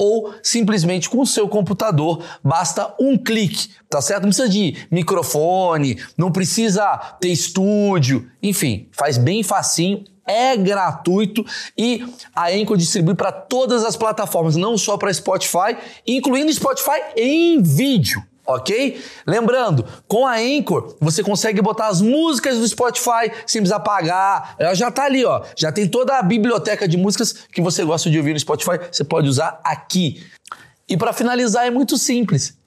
ou simplesmente com o seu computador. Basta um clique, tá certo? Não precisa de microfone, não precisa ter estúdio, enfim, faz bem facinho é gratuito e a Anchor distribui para todas as plataformas, não só para Spotify, incluindo Spotify em vídeo ok? Lembrando, com a Anchor você consegue botar as músicas do Spotify sem precisar pagar. Ela já tá ali, ó. Já tem toda a biblioteca de músicas que você gosta de ouvir no Spotify, você pode usar aqui. E para finalizar é muito simples.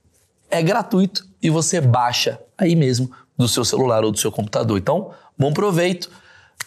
É gratuito e você baixa aí mesmo do seu celular ou do seu computador. Então, bom proveito.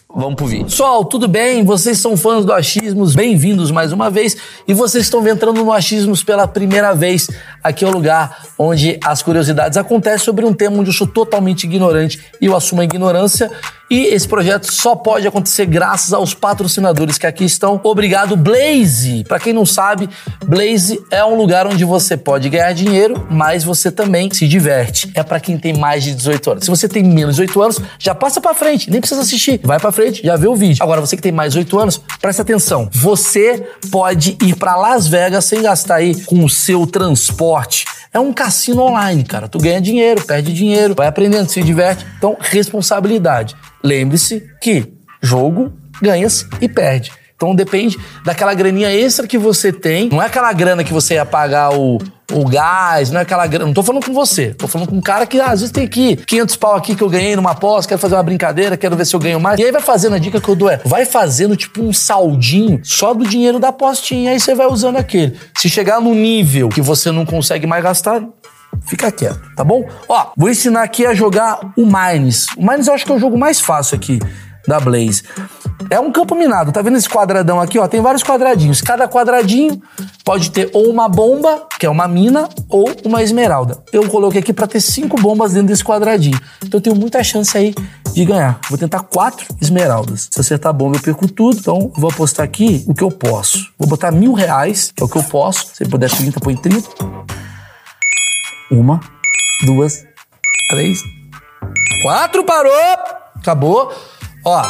Vamos pro vídeo. Pessoal, tudo bem? Vocês são fãs do Achismos, bem-vindos mais uma vez. E vocês estão entrando no Achismos pela primeira vez. Aqui é o lugar onde as curiosidades acontecem sobre um tema onde eu sou totalmente ignorante e eu assumo a ignorância. E esse projeto só pode acontecer graças aos patrocinadores que aqui estão. Obrigado, Blaze! Para quem não sabe, Blaze é um lugar onde você pode ganhar dinheiro, mas você também se diverte. É para quem tem mais de 18 anos. Se você tem menos de 18 anos, já passa para frente, nem precisa assistir. Vai para frente, já vê o vídeo. Agora, você que tem mais 8 anos, presta atenção. Você pode ir para Las Vegas sem gastar aí com o seu transporte. É um cassino online, cara. Tu ganha dinheiro, perde dinheiro, vai aprendendo, se diverte. Então, responsabilidade. Lembre-se que jogo ganha-se e perde. Então depende daquela graninha extra que você tem. Não é aquela grana que você ia pagar o, o gás, não é aquela grana. Não tô falando com você. Tô falando com um cara que ah, às vezes tem aqui 500 pau aqui que eu ganhei numa aposta, quero fazer uma brincadeira, quero ver se eu ganho mais. E aí vai fazendo a dica que eu dou é: vai fazendo tipo um saldinho só do dinheiro da apostinha. Aí você vai usando aquele. Se chegar no nível que você não consegue mais gastar, fica quieto, tá bom? Ó, vou ensinar aqui a jogar o Mines. O Mines eu acho que é o jogo mais fácil aqui da Blaze. É um campo minado, tá vendo esse quadradão aqui, ó? Tem vários quadradinhos. Cada quadradinho pode ter ou uma bomba, que é uma mina, ou uma esmeralda. Eu coloquei aqui para ter cinco bombas dentro desse quadradinho. Então eu tenho muita chance aí de ganhar. Vou tentar quatro esmeraldas. Se acertar a bomba, eu perco tudo. Então vou apostar aqui o que eu posso. Vou botar mil reais, que é o que eu posso. Se puder 30, põe 30. Uma, duas, três, quatro, parou! Acabou. Ó,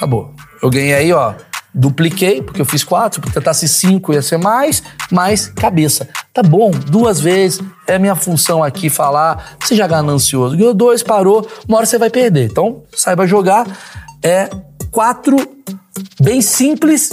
acabou. Eu ganhei aí, ó. Dupliquei, porque eu fiz quatro, porque tentasse cinco ia ser mais, mais cabeça. Tá bom, duas vezes, é minha função aqui falar, seja ganancioso. Ganhou dois, parou, uma hora você vai perder. Então, saiba jogar. É quatro, bem simples.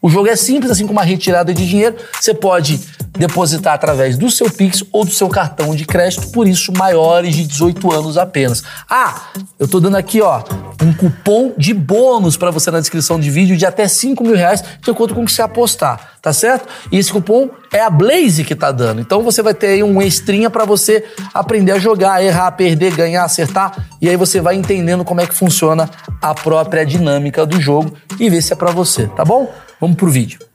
O jogo é simples, assim como uma retirada de dinheiro. Você pode depositar através do seu Pix ou do seu cartão de crédito, por isso maiores de 18 anos apenas. Ah, eu tô dando aqui, ó, um cupom de bônus para você na descrição de vídeo de até 5 mil reais, de acordo com o que você apostar, tá certo? E esse cupom é a Blaze que tá dando. Então você vai ter aí um extrinha para você aprender a jogar, errar, perder, ganhar, acertar, e aí você vai entendendo como é que funciona a própria dinâmica do jogo e ver se é para você, tá bom? Vamos pro vídeo.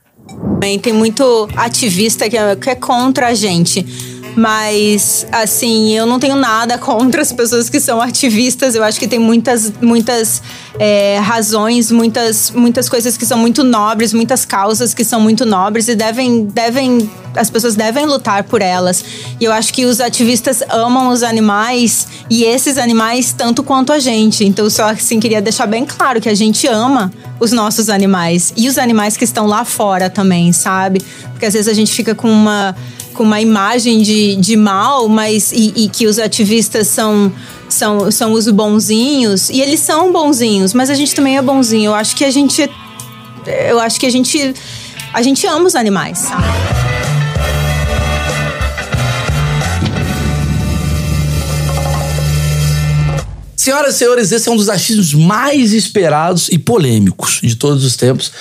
Tem muito ativista que é, é contra a gente. Mas, assim, eu não tenho nada contra as pessoas que são ativistas. Eu acho que tem muitas, muitas é, razões, muitas, muitas coisas que são muito nobres, muitas causas que são muito nobres e devem, devem as pessoas devem lutar por elas. E eu acho que os ativistas amam os animais e esses animais tanto quanto a gente. Então, só assim, queria deixar bem claro que a gente ama os nossos animais e os animais que estão lá fora também, sabe? Porque às vezes a gente fica com uma, com uma imagem de, de mal, mas e, e que os ativistas são são, são os bonzinhos e eles são bonzinhos, mas a gente também é bonzinho. Eu acho que a gente eu acho que a gente a gente ama os animais, sabe? Senhoras e senhores, esse é um dos achismos mais esperados e polêmicos de todos os tempos.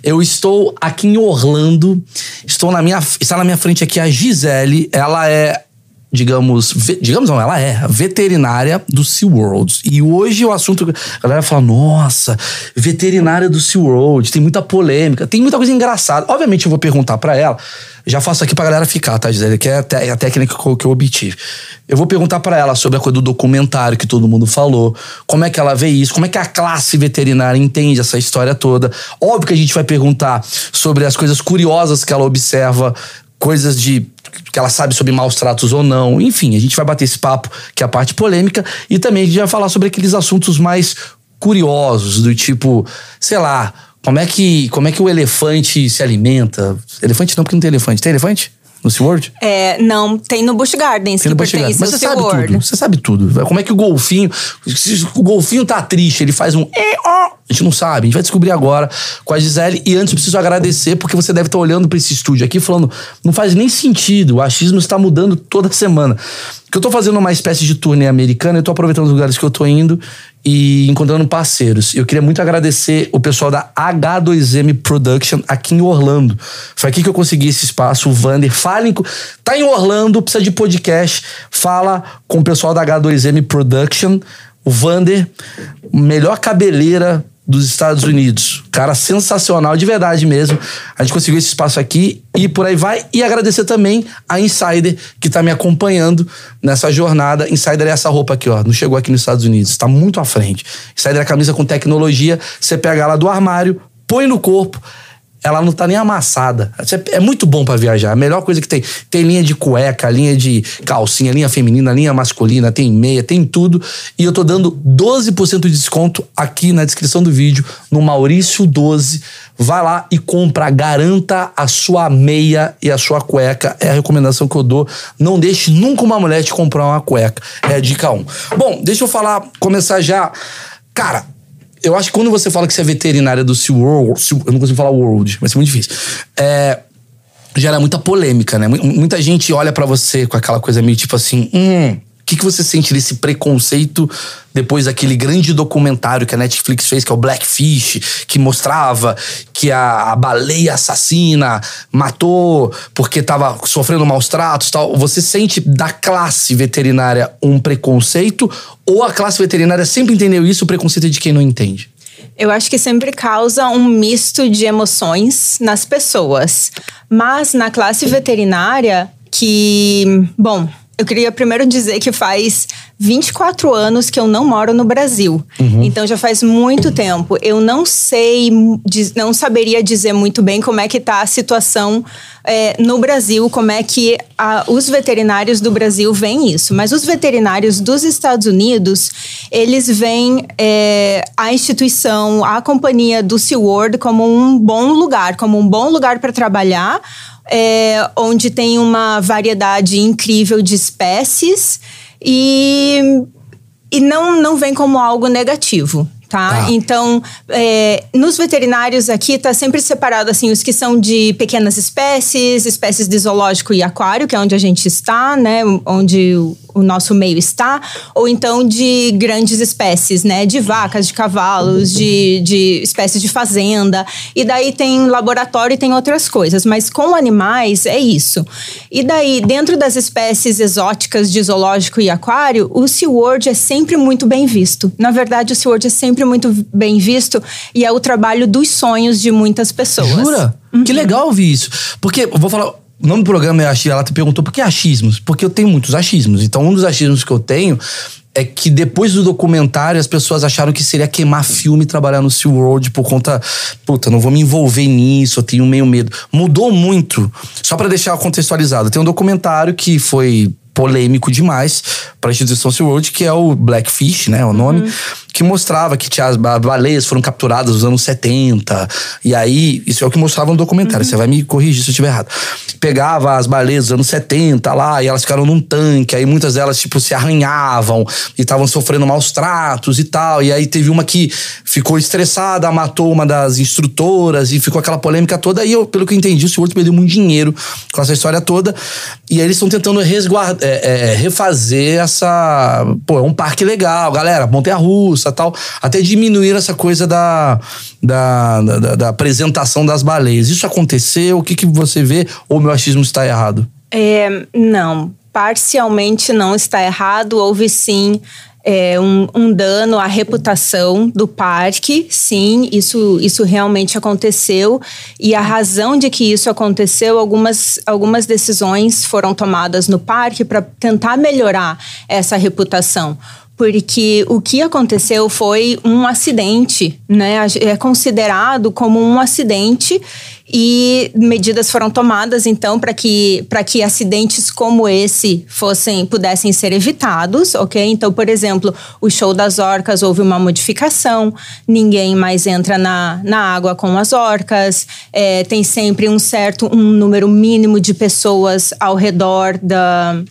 Eu estou aqui em Orlando, estou na minha, está na minha frente aqui a Gisele, ela é digamos, digamos não, ela é veterinária do SeaWorld. E hoje o assunto, a galera fala, nossa, veterinária do SeaWorld, tem muita polêmica, tem muita coisa engraçada. Obviamente eu vou perguntar para ela, já faço aqui pra galera ficar, tá, Gisele? Que é a técnica que eu obtive. Eu vou perguntar para ela sobre a coisa do documentário que todo mundo falou, como é que ela vê isso, como é que a classe veterinária entende essa história toda. Óbvio que a gente vai perguntar sobre as coisas curiosas que ela observa, coisas de que ela sabe sobre maus tratos ou não. Enfim, a gente vai bater esse papo, que é a parte polêmica, e também a gente vai falar sobre aqueles assuntos mais curiosos, do tipo, sei lá, como é que, como é que o elefante se alimenta? Elefante não, porque não tem elefante. Tem elefante? No SeaWorld? É, não, tem no Busch Gardens. Tem no Busch Gardens. Mas você sabe tudo. Você sabe tudo. Como é que o golfinho. Se o golfinho tá triste, ele faz um. A gente não sabe. A gente vai descobrir agora com a Gisele. E antes eu preciso agradecer, porque você deve estar olhando para esse estúdio aqui falando: não faz nem sentido. O achismo está mudando toda semana. Que eu tô fazendo uma espécie de turnê americana, eu tô aproveitando os lugares que eu tô indo e encontrando parceiros. Eu queria muito agradecer o pessoal da H2M Production aqui em Orlando. Foi aqui que eu consegui esse espaço, o Vander. Falem com... Tá em Orlando, precisa de podcast. Fala com o pessoal da H2M Production. O Vander, melhor cabeleira dos Estados Unidos. Cara sensacional, de verdade mesmo. A gente conseguiu esse espaço aqui e por aí vai. E agradecer também a Insider, que tá me acompanhando nessa jornada. Insider é essa roupa aqui, ó. Não chegou aqui nos Estados Unidos, está muito à frente. Insider é a camisa com tecnologia. Você pega ela do armário, põe no corpo ela não tá nem amassada. É muito bom para viajar. A melhor coisa que tem. Tem linha de cueca, linha de calcinha, linha feminina, linha masculina, tem meia, tem tudo. E eu tô dando 12% de desconto aqui na descrição do vídeo, no Maurício 12. Vai lá e compra, garanta a sua meia e a sua cueca. É a recomendação que eu dou. Não deixe nunca uma mulher te comprar uma cueca. É a dica 1. Bom, deixa eu falar, começar já. Cara, eu acho que quando você fala que você é veterinária do SeaWorld, eu não consigo falar World, mas é muito difícil. É, gera muita polêmica, né? Muita gente olha para você com aquela coisa meio tipo assim, hum, que, que você sente desse preconceito depois daquele grande documentário que a Netflix fez, que é o Blackfish, que mostrava que a, a baleia assassina matou porque estava sofrendo maus tratos tal. Você sente da classe veterinária um preconceito ou a classe veterinária sempre entendeu isso, o preconceito é de quem não entende? Eu acho que sempre causa um misto de emoções nas pessoas. Mas na classe veterinária, que, bom, eu queria primeiro dizer que faz 24 anos que eu não moro no Brasil. Uhum. Então já faz muito tempo. Eu não sei, não saberia dizer muito bem como é que está a situação é, no Brasil, como é que a, os veterinários do Brasil veem isso. Mas os veterinários dos Estados Unidos, eles veem é, a instituição, a companhia do SeaWorld como um bom lugar, como um bom lugar para trabalhar é, onde tem uma variedade incrível de espécies e, e não, não vem como algo negativo. Tá? tá? Então, é, nos veterinários aqui está sempre separado assim os que são de pequenas espécies, espécies de zoológico e aquário, que é onde a gente está, né? Onde o nosso meio está, ou então de grandes espécies, né? De vacas, de cavalos, de, de espécies de fazenda. E daí tem laboratório e tem outras coisas. Mas com animais é isso. E daí, dentro das espécies exóticas de zoológico e aquário, o SeaWorld é sempre muito bem visto. Na verdade, o SeaWorld é sempre muito bem visto e é o trabalho dos sonhos de muitas pessoas. Jura? Uhum. Que legal ouvir isso. Porque, vou falar o nome do programa é achismo. Ela te perguntou por que achismos? Porque eu tenho muitos achismos. Então, um dos achismos que eu tenho é que depois do documentário as pessoas acharam que seria queimar filme e trabalhar no SeaWorld por conta. Puta, não vou me envolver nisso, eu tenho meio medo. Mudou muito. Só para deixar contextualizado, tem um documentário que foi polêmico demais para a instituição SeaWorld, que é o Blackfish, né? O nome. Uhum que mostrava que tinha as baleias foram capturadas nos anos 70. E aí, isso é o que mostrava no documentário. Uhum. Você vai me corrigir se eu estiver errado. Pegava as baleias dos anos 70 lá, e elas ficaram num tanque. Aí muitas delas, tipo, se arranhavam e estavam sofrendo maus tratos e tal. E aí teve uma que ficou estressada, matou uma das instrutoras e ficou aquela polêmica toda. E eu, pelo que eu entendi, o senhor perdeu muito dinheiro com essa história toda. E aí eles estão tentando resguardar, é, é, refazer essa. Pô, é um parque legal, galera. Montanha russa até diminuir essa coisa da, da, da, da apresentação das baleias. Isso aconteceu? O que, que você vê? Ou meu achismo está errado? É, não. parcialmente não está errado, houve sim é, um, um, dano à reputação do parque. Sim, isso, isso realmente aconteceu. E a razão de que isso aconteceu, algumas, algumas decisões foram tomadas no parque para tentar melhorar essa reputação porque o que aconteceu foi um acidente, né? É considerado como um acidente e medidas foram tomadas então para que para que acidentes como esse fossem pudessem ser evitados, ok? Então, por exemplo, o show das orcas houve uma modificação, ninguém mais entra na, na água com as orcas, é, tem sempre um certo um número mínimo de pessoas ao redor da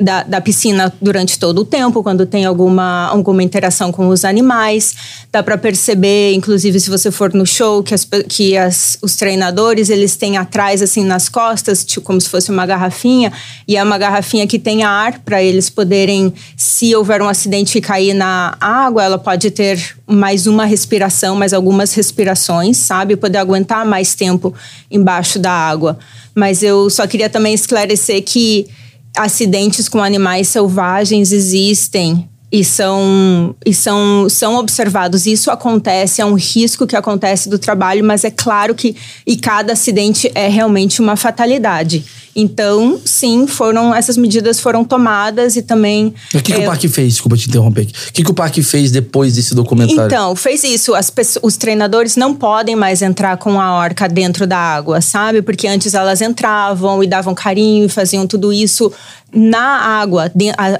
da, da, piscina durante todo o tempo, quando tem alguma, alguma interação com os animais. Dá para perceber, inclusive, se você for no show, que, as, que as, os treinadores eles têm atrás, assim, nas costas, tipo, como se fosse uma garrafinha, e é uma garrafinha que tem ar para eles poderem, se houver um acidente e cair na água, ela pode ter mais uma respiração, mais algumas respirações, sabe? Poder aguentar mais tempo embaixo da água. Mas eu só queria também esclarecer que acidentes com animais selvagens existem e são, e são, são observados. Isso acontece, é um risco que acontece do trabalho, mas é claro que e cada acidente é realmente uma fatalidade. Então, sim, foram essas medidas foram tomadas e também. O que, é, que o é, parque fez? Desculpa te interromper. O que, que o parque fez depois desse documentário? Então, fez isso. As pessoas, os treinadores não podem mais entrar com a orca dentro da água, sabe? Porque antes elas entravam e davam carinho e faziam tudo isso na água,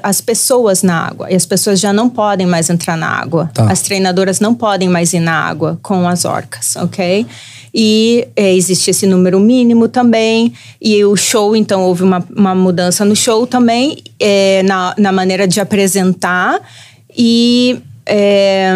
as pessoas na água. E as pessoas já não podem mais entrar na água. Tá. As treinadoras não podem mais ir na água com as orcas, ok? e é, existe esse número mínimo também. E o show, então, houve uma, uma mudança no show também, é, na, na maneira de apresentar. E. É,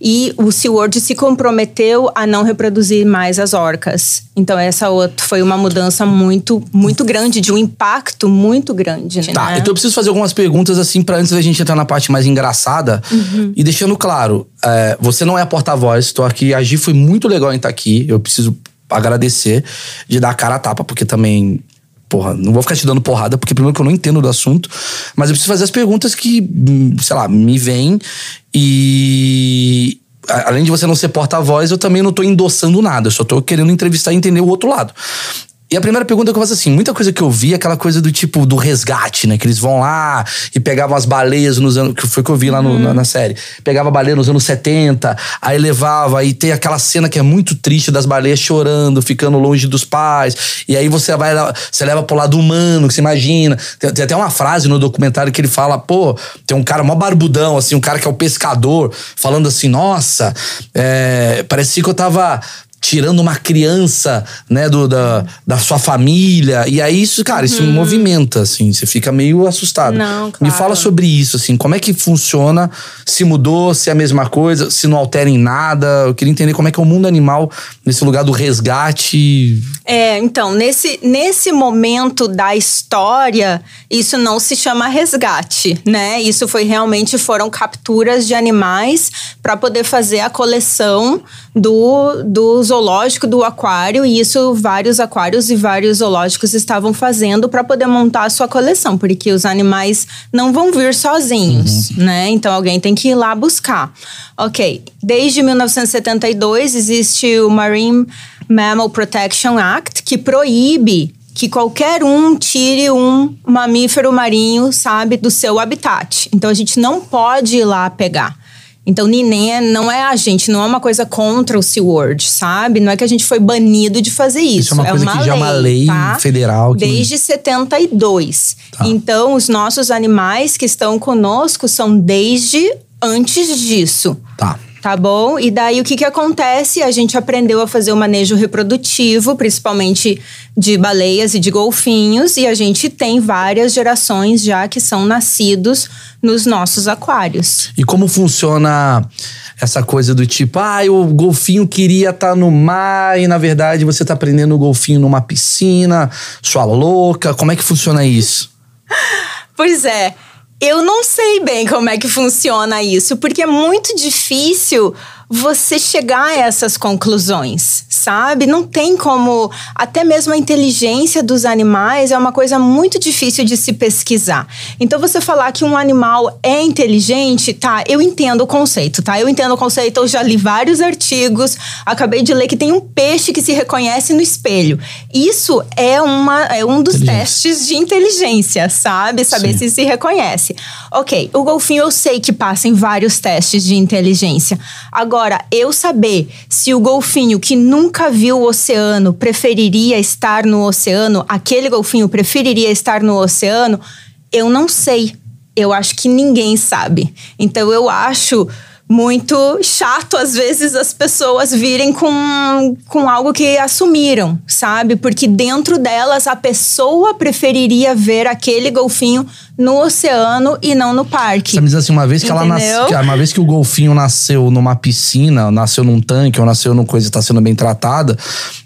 e o SeaWorld se comprometeu a não reproduzir mais as orcas. Então essa outra foi uma mudança muito muito grande, de um impacto muito grande. Tá, né? então eu preciso fazer algumas perguntas assim para antes da gente entrar na parte mais engraçada uhum. e deixando claro, é, você não é a porta-voz, estou aqui, a Gi foi muito legal em estar aqui, eu preciso agradecer de dar a cara a tapa, porque também porra, não vou ficar te dando porrada, porque primeiro que eu não entendo do assunto, mas eu preciso fazer as perguntas que, sei lá, me vêm e. Além de você não ser porta-voz, eu também não tô endossando nada, eu só tô querendo entrevistar e entender o outro lado. E a primeira pergunta que eu faço assim, muita coisa que eu vi é aquela coisa do tipo do resgate, né? Que eles vão lá e pegavam as baleias nos anos. Que foi que eu vi lá no, na, na, série. Pegava a baleia nos anos 70, aí levava, aí tem aquela cena que é muito triste das baleias chorando, ficando longe dos pais. E aí você vai você leva pro lado humano, que você imagina. Tem, tem até uma frase no documentário que ele fala, pô, tem um cara mó barbudão, assim, um cara que é o pescador, falando assim, nossa, é, parecia que eu tava tirando uma criança, né, do, da, da sua família. E aí isso, cara, isso uhum. movimenta, assim, você fica meio assustado. Não, claro. Me fala sobre isso, assim, como é que funciona, se mudou, se é a mesma coisa, se não altera em nada. Eu queria entender como é que é o mundo animal nesse lugar do resgate. É, então, nesse, nesse momento da história, isso não se chama resgate, né? Isso foi realmente foram capturas de animais para poder fazer a coleção do, do zoológico, do aquário, e isso vários aquários e vários zoológicos estavam fazendo para poder montar a sua coleção, porque os animais não vão vir sozinhos, uhum. né? Então alguém tem que ir lá buscar. Ok, desde 1972 existe o Marine Mammal Protection Act, que proíbe que qualquer um tire um mamífero marinho, sabe, do seu habitat. Então a gente não pode ir lá pegar. Então, nem é, não é a gente, não é uma coisa contra o SeaWorld, sabe? Não é que a gente foi banido de fazer isso. Isso é uma é coisa uma que lei, já é uma lei tá? federal. Que... Desde 72. Tá. Então, os nossos animais que estão conosco são desde antes disso. Tá. Tá bom? E daí o que, que acontece? A gente aprendeu a fazer o manejo reprodutivo, principalmente de baleias e de golfinhos, e a gente tem várias gerações já que são nascidos nos nossos aquários. E como funciona essa coisa do tipo, ah, o golfinho queria estar tá no mar e na verdade você está prendendo o golfinho numa piscina, sua louca? Como é que funciona isso? pois é. Eu não sei bem como é que funciona isso, porque é muito difícil você chegar a essas conclusões, sabe? Não tem como. Até mesmo a inteligência dos animais é uma coisa muito difícil de se pesquisar. Então, você falar que um animal é inteligente, tá? Eu entendo o conceito, tá? Eu entendo o conceito, eu já li vários artigos, acabei de ler que tem um peixe que se reconhece no espelho. Isso é, uma, é um dos testes de inteligência, sabe? Saber Sim. se se reconhece. Ok, o golfinho eu sei que passa em vários testes de inteligência. Agora, eu saber se o golfinho que nunca viu o oceano preferiria estar no oceano, aquele golfinho preferiria estar no oceano, eu não sei. Eu acho que ninguém sabe. Então eu acho muito chato, às vezes, as pessoas virem com, com algo que assumiram, sabe? Porque dentro delas a pessoa preferiria ver aquele golfinho no oceano e não no parque. Você me diz assim, uma vez que Entendeu? ela nasceu, uma vez que o golfinho nasceu numa piscina, nasceu num tanque ou nasceu numa coisa que está sendo bem tratada,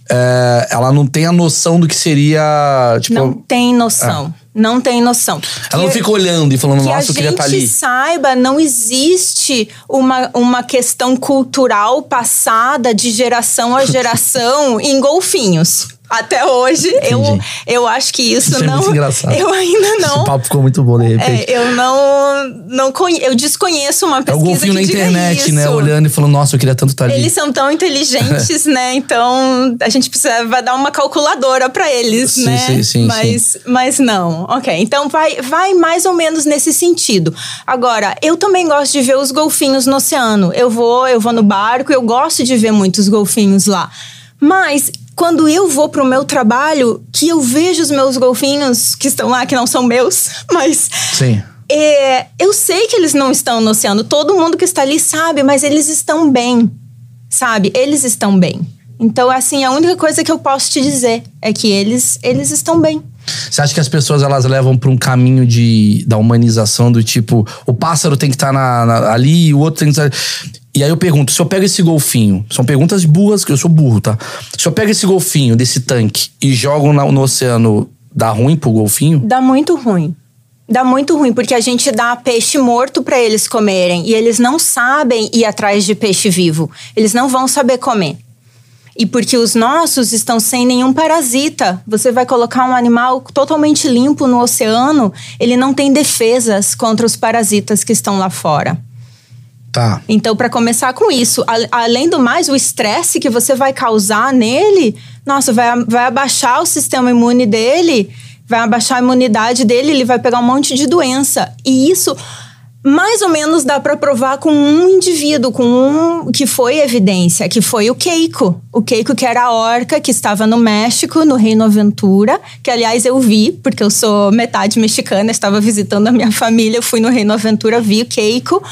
é, ela não tem a noção do que seria. Tipo, não tem noção. É não tem noção. Ela que, não fica olhando e falando, nossa, eu queria estar tá ali. Que a gente saiba, não existe uma, uma questão cultural passada de geração a geração em golfinhos. Até hoje, eu, eu acho que isso, isso não. É muito engraçado. Eu ainda não. Esse papo ficou muito bom, de repente. É, eu não. não conhe, eu desconheço uma pesquisa. É o golfinho na internet, né? Olhando e falando, nossa, eu queria tanto estar tá ali. Eles são tão inteligentes, né? Então a gente precisa dar uma calculadora para eles, sim, né? Sim, sim, mas, sim. mas não. Ok. Então vai, vai mais ou menos nesse sentido. Agora, eu também gosto de ver os golfinhos no oceano. Eu vou, eu vou no barco, eu gosto de ver muitos golfinhos lá. Mas quando eu vou pro meu trabalho, que eu vejo os meus golfinhos que estão lá, que não são meus, mas. Sim. É, eu sei que eles não estão no oceano. Todo mundo que está ali sabe, mas eles estão bem. Sabe? Eles estão bem. Então, assim, a única coisa que eu posso te dizer é que eles, eles estão bem. Você acha que as pessoas elas levam para um caminho de, da humanização do tipo, o pássaro tem que estar tá ali, o outro tem que estar. E aí eu pergunto, se eu pego esse golfinho, são perguntas burras, que eu sou burro, tá? Se eu pego esse golfinho desse tanque e jogo no, no oceano, dá ruim pro golfinho? Dá muito ruim. Dá muito ruim, porque a gente dá peixe morto para eles comerem e eles não sabem ir atrás de peixe vivo. Eles não vão saber comer. E porque os nossos estão sem nenhum parasita. Você vai colocar um animal totalmente limpo no oceano, ele não tem defesas contra os parasitas que estão lá fora. Tá. Então, para começar com isso, a, além do mais, o estresse que você vai causar nele, nossa, vai, vai abaixar o sistema imune dele, vai abaixar a imunidade dele, ele vai pegar um monte de doença. E isso mais ou menos dá para provar com um indivíduo, com um que foi evidência, que foi o Keiko. O Keiko, que era a orca, que estava no México, no Reino Aventura, que aliás eu vi, porque eu sou metade mexicana, estava visitando a minha família, eu fui no Reino Aventura, vi o Keiko.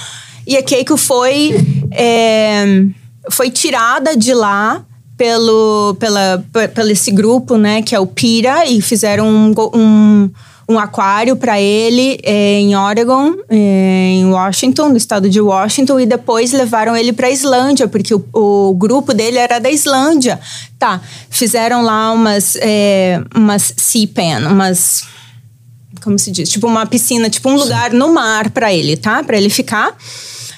E a Keiko foi, é, foi tirada de lá pelo, pela, pelo esse grupo, né, que é o PIRA, e fizeram um, um um aquário para ele é, em Oregon, é, em Washington, no estado de Washington, e depois levaram ele para Islândia, porque o, o, grupo dele era da Islândia. Tá, fizeram lá umas, é, umas sea pen, umas como se diz, tipo uma piscina, tipo um lugar no mar para ele, tá? Para ele ficar.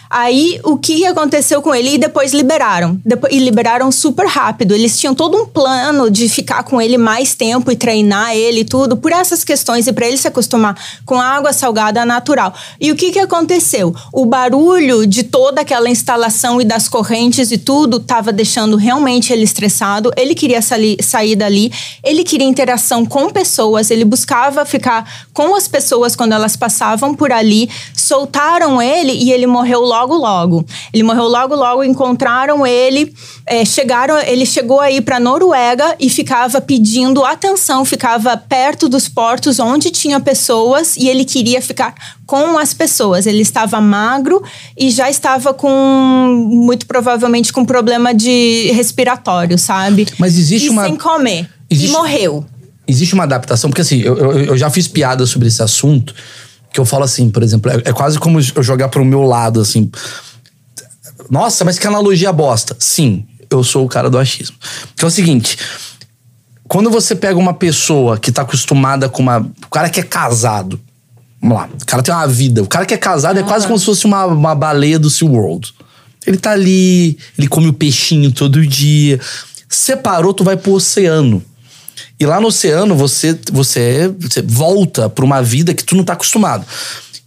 Aí, o que aconteceu com ele? E depois liberaram. E liberaram super rápido. Eles tinham todo um plano de ficar com ele mais tempo e treinar ele e tudo, por essas questões, e para ele se acostumar com água salgada natural. E o que, que aconteceu? O barulho de toda aquela instalação e das correntes e tudo estava deixando realmente ele estressado. Ele queria sair, sair dali, ele queria interação com pessoas, ele buscava ficar com as pessoas quando elas passavam por ali. Soltaram ele e ele morreu logo logo, logo. Ele morreu logo, logo, encontraram ele, é, chegaram, ele chegou aí para Noruega e ficava pedindo atenção, ficava perto dos portos onde tinha pessoas e ele queria ficar com as pessoas. Ele estava magro e já estava com, muito provavelmente, com problema de respiratório, sabe? Mas existe e uma. sem comer. Existe... E morreu. Existe uma adaptação, porque assim, eu, eu, eu já fiz piada sobre esse assunto que eu falo assim, por exemplo, é, é quase como eu jogar pro meu lado, assim. Nossa, mas que analogia bosta. Sim, eu sou o cara do achismo. Que é o seguinte. Quando você pega uma pessoa que tá acostumada com uma. O cara que é casado. Vamos lá. O cara tem uma vida. O cara que é casado é quase como se fosse uma, uma baleia do SeaWorld. Ele tá ali, ele come o peixinho todo dia Separou, tu vai pro oceano. E lá no oceano você, você, você volta pra uma vida que tu não tá acostumado.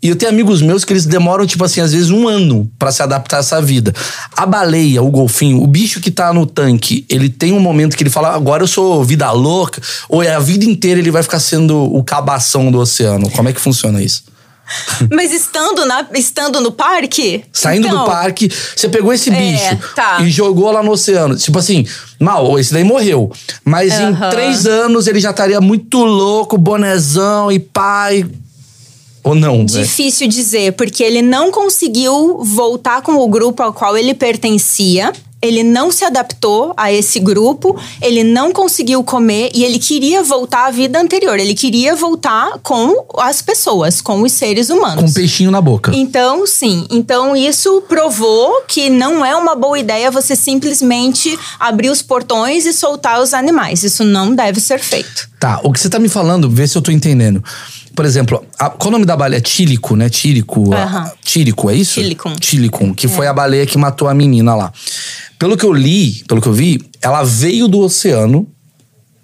E eu tenho amigos meus que eles demoram, tipo assim, às vezes um ano para se adaptar a essa vida. A baleia, o golfinho, o bicho que tá no tanque, ele tem um momento que ele fala, agora eu sou vida louca, ou é a vida inteira ele vai ficar sendo o cabação do oceano? Como é que funciona isso? Mas estando, na, estando no parque? Saindo então, do parque, você pegou esse É, bicho tá. e jogou lá no oceano. Tipo assim, mal, esse daí morreu. Mas em Aham. três anos ele já estaria muito louco, bonezão e pai. Ou não? né? Difícil dizer, porque ele não conseguiu voltar com o grupo ao qual ele pertencia. Ele não se adaptou a esse grupo, ele não conseguiu comer e ele queria voltar à vida anterior. Ele queria voltar com as pessoas, com os seres humanos. Com um peixinho na boca. Então, sim. Então, isso provou que não é uma boa ideia você simplesmente abrir os portões e soltar os animais. Isso não deve ser feito. Tá, o que você tá me falando, vê se eu tô entendendo. Por exemplo, a- qual é o nome da baleia? Tílico, né? Tírico. a- Aham. Tírico, é isso? Tílicum. Tílicum, que foi a baleia que matou a menina lá. Pelo que eu li, pelo que eu vi, ela veio do oceano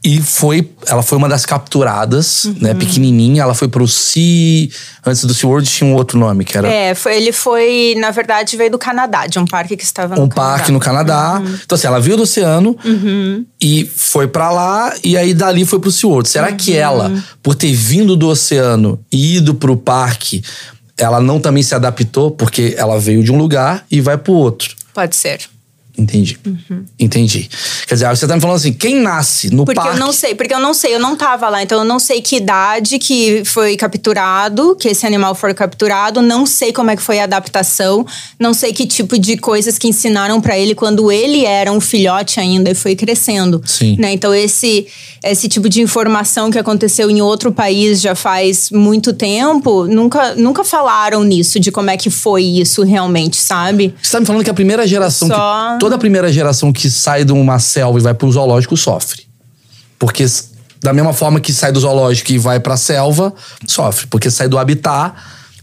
e foi. Ela foi uma das capturadas, Uhum. né? Pequenininha. Ela foi pro Sea. Antes do SeaWorld tinha um outro nome, que era. É, foi- ele foi, na verdade, veio do Canadá, de um parque que estava no um Canadá. parque no Canadá. Uhum. Então, assim, ela veio do oceano e foi pra lá, e aí dali foi pro SeaWorld. Será Uhum. que ela, por ter vindo do oceano e ido pro parque, ela não também se adaptou? Porque ela veio de um lugar e vai pro outro. Pode ser. Entendi. Entendi. Quer dizer, você tá me falando assim, quem nasce no Porque parque. eu não sei, porque eu não sei, eu não tava lá, então eu não sei que idade que foi capturado, que esse animal foi capturado, não sei como é que foi a adaptação, não sei que tipo de coisas que ensinaram pra ele quando ele era um filhote ainda e foi crescendo. Sim. Né? Então esse esse tipo de informação que aconteceu em outro país já faz muito tempo, nunca nunca falaram nisso de como é que foi isso realmente, sabe? Você tá me falando que a primeira geração. que- Só- toda a primeira geração que sai de uma selva e vai pro zoológico sofre. Porque da mesma forma que sai do zoológico e vai pra selva, sofre. Porque sai do habitat.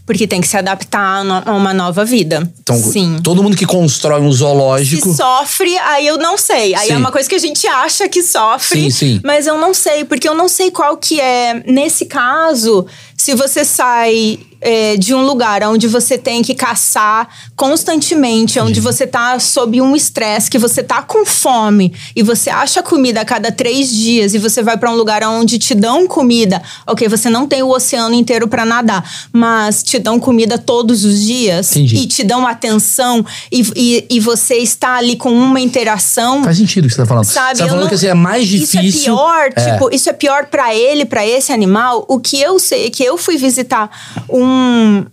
Porque tem que se adaptar a uma nova vida. Então, Sim. todo mundo que constrói um zoológico. Se sofre, aí eu não sei. Aí Sim. é uma coisa que a gente acha que sofre, Sim, sim. mas eu não sei, porque eu não sei qual que é. Nesse caso, se você sai é, de um lugar onde você tem que caçar constantemente, onde você tá sob um estresse, que você tá com fome e você acha comida a cada três dias e você vai para um lugar onde te dão comida, ok, você não tem o oceano inteiro para nadar, mas te dão comida todos os dias Entendi. e te dão atenção e, e, e você está ali com uma interação. Faz sentido o que você tá falando. Sabe, você tá falando não- que assim, é mais difícil. Isso é pior, É. tipo, isso é pior pra ele, pra esse animal. O que eu sei é que eu fui visitar um,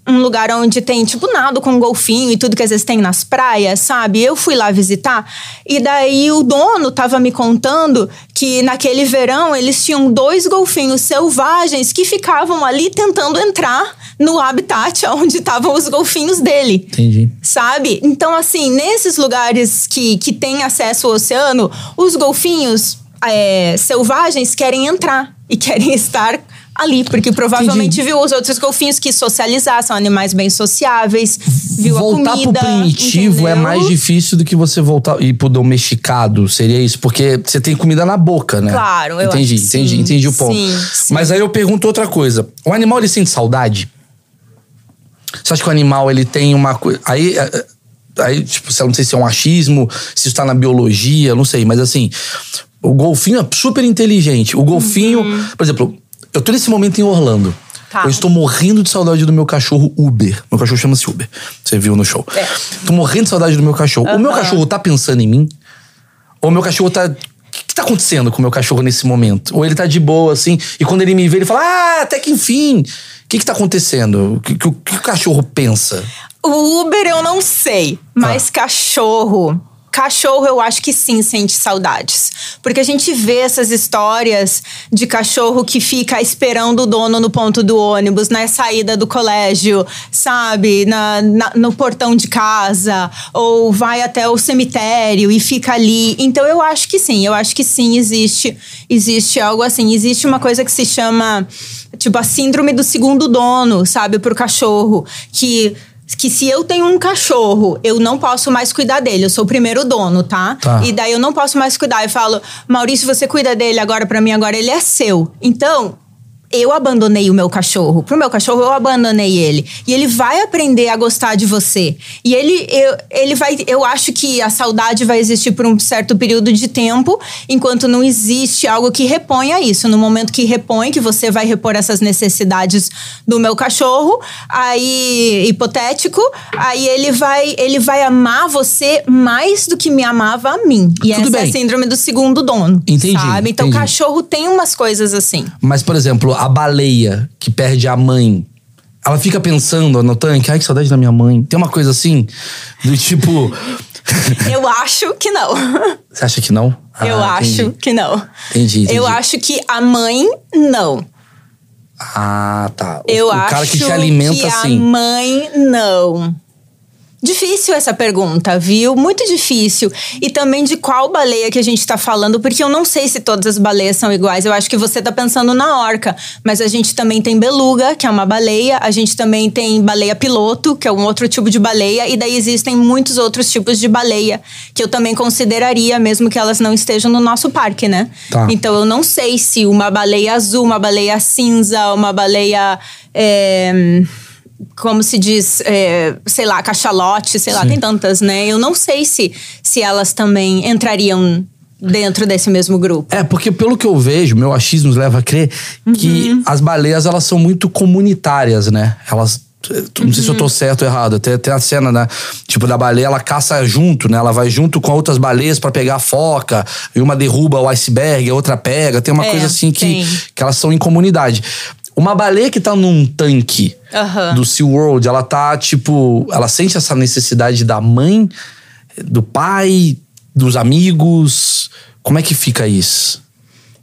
um lugar onde tem, tipo, nado com golfinho e tudo que às vezes tem nas praias, sabe? Eu fui lá visitar e daí o dono tava me contando que naquele verão eles tinham dois golfinhos selvagens que ficavam ali tentando entrar no habitat onde estavam os golfinhos dele Entendi. sabe? Então, assim, nesses lugares que, que tem acesso ao oceano, os golfinhos é, selvagens querem entrar e querem estar ali, porque provavelmente Entendi. viu os outros golfinhos que socializar, são animais bem sociáveis, viu voltar a comida. pro primitivo é entendeu? mais difícil do que você voltar e pro domesticado, seria isso? Porque você tem comida na boca, né? Claro, eu entendi, acho entendi, sim. entendi o ponto. Sim, sim. Mas aí eu pergunto outra coisa. O animal ele sente saudade? Você acha que o animal ele tem uma coisa. Aí, é, é, aí, tipo, não sei se é um achismo, se isso tá na biologia, não sei, mas assim, o golfinho é super inteligente. O golfinho, por exemplo, eu tô nesse momento em Orlando. Uhum. Tá. Eu estou morrendo de saudade do meu cachorro Uber. Meu cachorro chama-se Uber. Você viu no show. É. Tô morrendo de saudade do meu cachorro. O meu cachorro tá pensando em mim? Ou o meu cachorro tá. O que, tá acontecendo com o meu cachorro nesse momento? Ou ele tá de boa, assim, e quando ele me vê, ele fala: Ah, até que enfim. O que, que tá acontecendo? O que, que, o que o cachorro pensa? O Uber eu não sei, mas cachorro. Cachorro, eu acho que sim sente saudades. Porque a gente vê essas histórias de cachorro que fica esperando o dono no ponto do ônibus, na saída do colégio, sabe? Na, na- no portão de casa, ou vai até o cemitério e fica ali. Então eu acho que sim, eu acho que sim, existe, existe algo assim. Existe uma coisa que se chama, tipo, a síndrome do segundo dono, sabe, pro cachorro. Que que se eu tenho um cachorro, eu não posso mais cuidar dele. Eu sou o primeiro dono, tá? Tá. E daí eu não posso mais cuidar. Eu falo, Maurício, você cuida dele agora pra mim, agora ele é seu. Então, eu abandonei o meu cachorro. Pro meu cachorro, eu abandonei ele. E ele vai aprender a gostar de você. E ele, eu, ele vai. Eu acho que a saudade vai existir por um certo período de tempo, enquanto não existe algo que reponha isso. No momento que repõe, que você vai repor essas necessidades do meu cachorro, aí, hipotético, aí ele vai, ele vai amar você mais do que me amava a mim. E Tudo essa é bem. a síndrome do segundo dono. Entendi, Sabe? Então, entendi. cachorro tem umas coisas assim. Mas, por exemplo, a baleia que perde a mãe, ela fica pensando no tanque, ai que saudade da minha mãe. Tem uma coisa assim, do tipo. Eu acho que não. Você acha que não? Eu Ah, acho entendi. que não. Entendi, entendi. Eu acho que a mãe, não. Ah, tá. O, Eu o acho cara que te alimenta que assim. a mãe, não. Difícil essa pergunta, viu? Muito difícil. E também de qual baleia que a gente tá falando, porque eu não sei se todas as baleias são iguais. Eu acho que você tá pensando na orca, mas a gente também tem beluga, que é uma baleia, a gente também tem baleia piloto, que é um outro tipo de baleia, e daí existem muitos outros tipos de baleia que eu também consideraria, mesmo que elas não estejam no nosso parque, né? Tá. Então eu não sei se uma baleia azul, uma baleia cinza, uma baleia. é, como se diz, é, sei lá, cachalote, sei lá, Sim. tem tantas, né? Eu não sei se, se elas também entrariam dentro desse mesmo grupo. É, porque pelo que eu vejo, meu achismo leva a crer que Uhum. as baleias, elas são muito comunitárias, né? Elas. Não sei se eu Uhum. tô certo ou errado. Tem, tem a cena, né? Tipo, da baleia, ela caça junto, né? Ela vai junto com outras baleias pra pegar a foca. E uma derruba o iceberg, a outra pega. Tem uma É, coisa assim que, que elas são em comunidade. Uma baleia que tá num tanque Aham. do SeaWorld, ela tá, tipo... Ela sente essa necessidade da mãe, do pai, dos amigos. Como é que fica isso?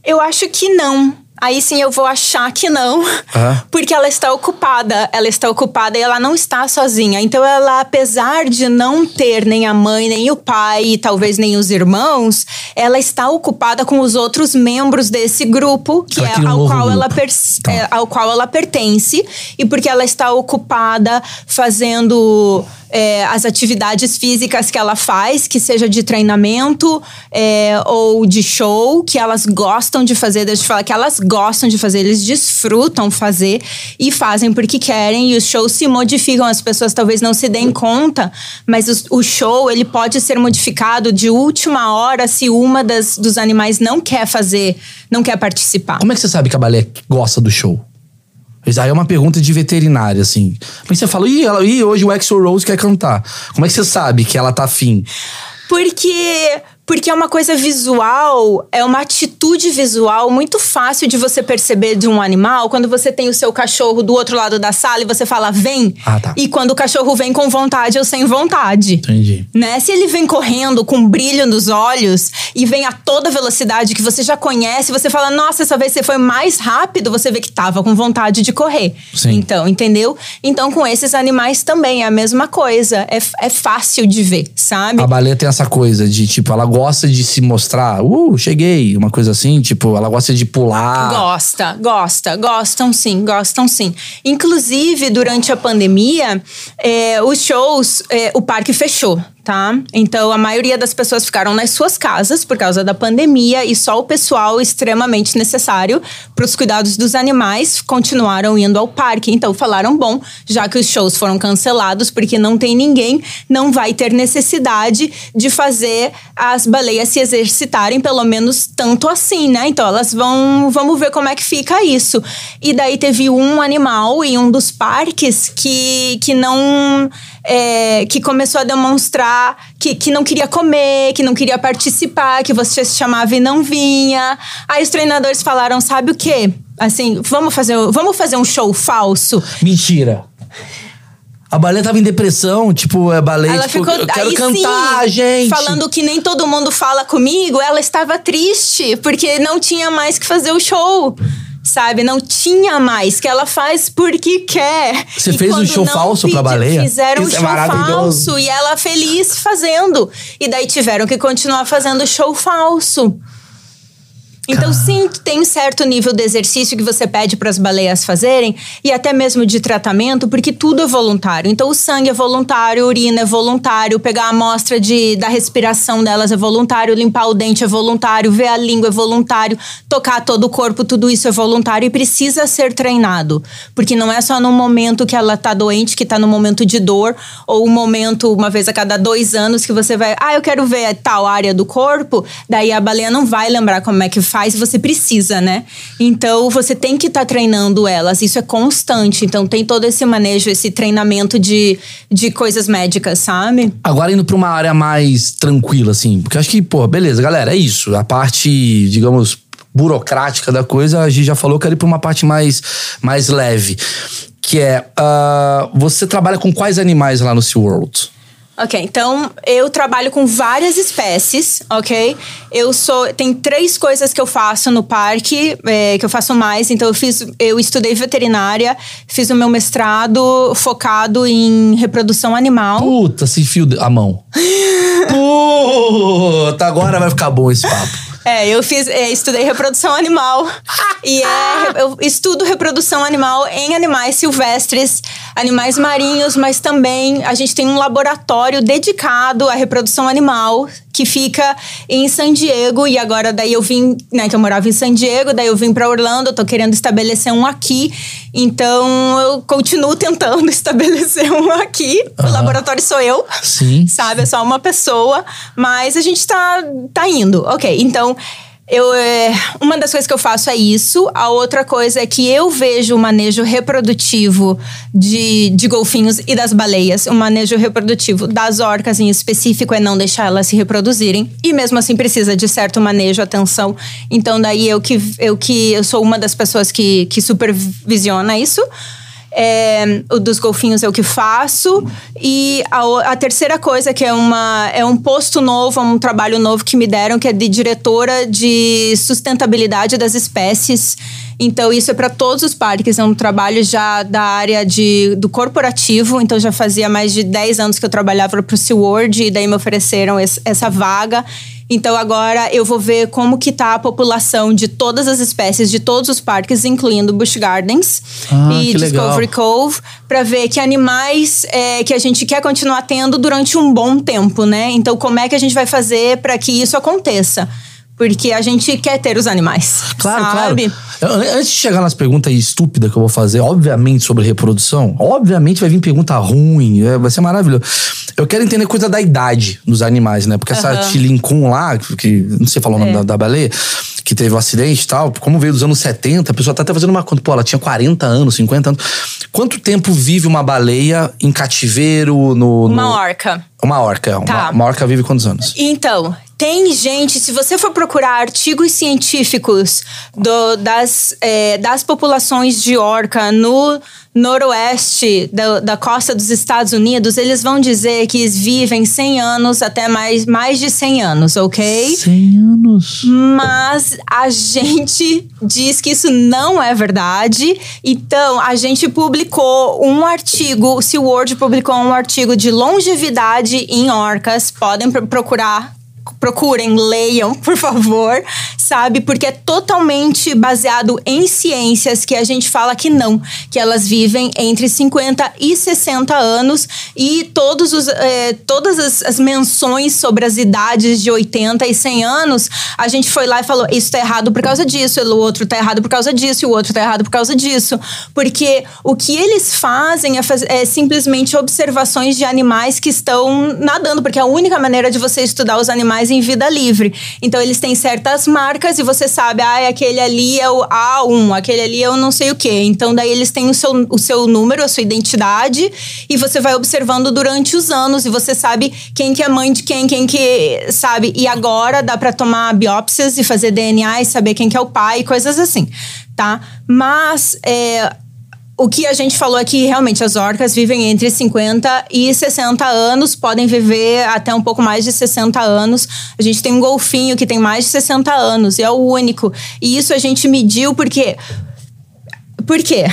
Eu acho que não. Aí sim eu vou achar que não, porque ela está ocupada, ela está ocupada e ela não está sozinha. Então ela, apesar de não ter nem a mãe, nem o pai, e talvez nem os irmãos, ela está ocupada com os outros membros desse grupo, que Ela é ao qual ela grupo. Tá. é, ao qual ela pertence e porque ela está ocupada fazendo é, as atividades físicas que ela faz, que seja de treinamento é, ou de show, que elas gostam de fazer. Deixa eu falar que elas gostam de fazer, eles desfrutam fazer e fazem porque querem. E os shows se modificam, as pessoas talvez não se deem conta, mas os- o show ele pode ser modificado de última hora se uma das, dos animais não quer fazer, não quer participar. Como é que você sabe que a baleia gosta do show? Isso aí é uma pergunta de veterinária, assim. Que você fala, ih hoje o Axel Rose quer cantar. Como é que você sabe que ela tá afim? Porque porque é uma coisa visual, é uma atitude visual muito fácil de você perceber de um animal quando você tem o seu cachorro do outro lado da sala e você fala vem. Ah, tá. E quando o cachorro vem com vontade ou sem vontade. Entendi. Né? Se ele vem correndo com brilho nos olhos e vem a toda velocidade que você já conhece, você fala, nossa, essa vez você foi mais rápido, você vê que tava com vontade de correr. Sim. Então, entendeu? Então, com esses animais também é a mesma coisa. É, é fácil de ver, sabe? A baleia tem essa coisa de, tipo, ela gosta de se mostrar. Uh, cheguei. Uma coisa assim, tipo, ela gosta de pular. Gosta, gosta, gostam sim, gostam sim. Inclusive, durante a pandemia, é, os shows, é, o parque fechou, tá? Então, a maioria das pessoas ficaram nas suas casas por causa da pandemia e só o pessoal extremamente necessário para os cuidados dos animais continuaram indo ao parque. Então, falaram, bom, já que os shows foram cancelados porque não tem ninguém, não vai ter necessidade de fazer as baleias se exercitarem pelo menos tanto assim, né? Então, elas vão, vamos ver como é que fica isso. E daí teve um animal em um dos parques que, que não é, que começou a demonstrar que, que não queria comer, que não queria participar, que você chamava e não vinha. Aí os treinadores falaram, sabe o quê? Assim, vamos fazer, vamos fazer um show falso. Mentira. A baleia tava em depressão, tipo, é baleia, Ela tipo, ficou eu quero aí cantar, sim, gente. falando que nem todo mundo fala comigo. Ela estava triste porque não tinha mais que fazer o show. Sabe, não tinha mais, que ela faz porque quer. Você E fez um quando show não falso pra baleia? Fizeram um Isso é show maravilhoso. falso e ela feliz fazendo. E daí tiveram que continuar fazendo show falso. Então, sim, tem certo nível de exercício que você pede para as baleias fazerem e até mesmo de tratamento, porque tudo é voluntário. Então, o sangue é voluntário, a urina é voluntário, pegar a amostra de, da respiração delas é voluntário, limpar o dente é voluntário, ver a língua é voluntário, tocar todo o corpo, tudo isso é voluntário e precisa ser treinado. Porque não é só no momento que ela tá doente, que tá no momento de dor, ou um momento, uma vez a cada dois anos, que você vai, ah, eu quero ver tal área do corpo, daí a baleia não vai lembrar como é que faz, você precisa, né? Então você tem que estar tá treinando elas, isso é constante. Então tem todo esse manejo, esse treinamento de, de coisas médicas, sabe? Agora indo para uma área mais tranquila, assim, porque acho que, pô, beleza, galera, é isso. A parte, digamos, burocrática da coisa, a gente já falou que era para uma parte mais, mais leve. Que é, uh, você trabalha com quais animais lá no SeaWorld? Ok, então eu trabalho com várias espécies, ok? Eu sou. Tem três coisas que eu faço no parque, é, que eu faço mais. Então, eu fiz. Eu estudei veterinária, fiz o meu mestrado focado em reprodução animal. Puta, se fio a mão. Puta, agora vai ficar bom esse papo. É, eu fiz, é, estudei reprodução animal. e é, eu estudo reprodução animal em animais silvestres, animais marinhos, mas também a gente tem um laboratório dedicado à reprodução animal que fica em San Diego e agora daí eu vim, né, que eu morava em San Diego, daí eu vim para Orlando, eu tô querendo estabelecer um aqui. Então eu continuo tentando estabelecer um aqui. Uhum. O laboratório sou eu. Sim. Sabe, é só uma pessoa, mas a gente tá tá indo. OK. Então, eu, é, uma das coisas que eu faço é isso. A outra coisa é que eu vejo o manejo reprodutivo de, de golfinhos e das baleias. O manejo reprodutivo das orcas em específico é não deixar elas se reproduzirem. E mesmo assim precisa de certo manejo, atenção. Então daí eu que eu, que, eu sou uma das pessoas que, que supervisiona isso. É, o dos golfinhos é o que faço. E a, a, terceira coisa, que é, uma, é um posto novo, um trabalho novo que me deram, que é de diretora de sustentabilidade das espécies. Então, isso é para todos os parques. É um trabalho já da área de, do corporativo. Então, já fazia mais de 10 anos que eu trabalhava para o SeaWorld. E daí me ofereceram esse, essa vaga. Então agora eu vou ver como que tá a população de todas as espécies de todos os parques, incluindo Busch Gardens ah, e Discovery legal. Cove, para ver que animais é, que a gente quer continuar tendo durante um bom tempo, né? Então como é que a gente vai fazer para que isso aconteça? Porque a gente quer ter os animais. Claro, sabe? claro. Antes de chegar nas perguntas estúpidas que eu vou fazer, obviamente, sobre reprodução, obviamente vai vir pergunta ruim, é, vai ser maravilhoso. Eu quero entender coisa da idade dos animais, né? Porque essa uhum. Tilincum lá, que não sei falar o nome é. da, da baleia, que teve um acidente e tal, como veio dos anos 70, a pessoa tá até fazendo uma conta. Pô, ela tinha 40 anos, 50 anos. Quanto tempo vive uma baleia em cativeiro no. Uma orca. Uma orca. Tá. Uma, uma orca vive quantos anos? Então, tem gente, se você for procurar artigos científicos do, das, é, das populações de orca no noroeste da, da, costa dos Estados Unidos, eles vão dizer que eles vivem 100 anos até mais, mais de 100 anos, ok? 100 anos. Mas a gente diz que isso não é verdade. Então, a gente publicou um artigo, o SeaWorld publicou um artigo de longevidade em orcas. Podem procurar procurem, leiam, por favor, sabe? Porque é totalmente baseado em ciências que a gente fala que não, que elas vivem entre 50 e 60 anos e todos os, é, todas as, as, menções sobre as idades de 80 e 100 anos, a gente foi lá e falou: isso tá errado por causa disso, o outro tá errado por causa disso, o outro tá errado por causa disso. Porque o que eles fazem é, faz, é simplesmente observações de animais que estão nadando, porque a única maneira de você estudar os animais em vida livre. Então eles têm certas marcas e você sabe, ah, aquele ali é o A1, aquele ali é o não sei o quê. Então daí eles têm o seu, o seu número, a sua identidade e você vai observando durante os anos e você sabe quem que é mãe de quem, quem que sabe. E agora dá para tomar biópsias e fazer DNA e saber quem que é o pai, coisas assim, tá? Mas é, o que a gente falou é que realmente as orcas vivem entre 50 e 60 anos, podem viver até um pouco mais de 60 anos. A gente tem um golfinho que tem mais de 60 anos e é o único. E isso a gente mediu porque Por quê?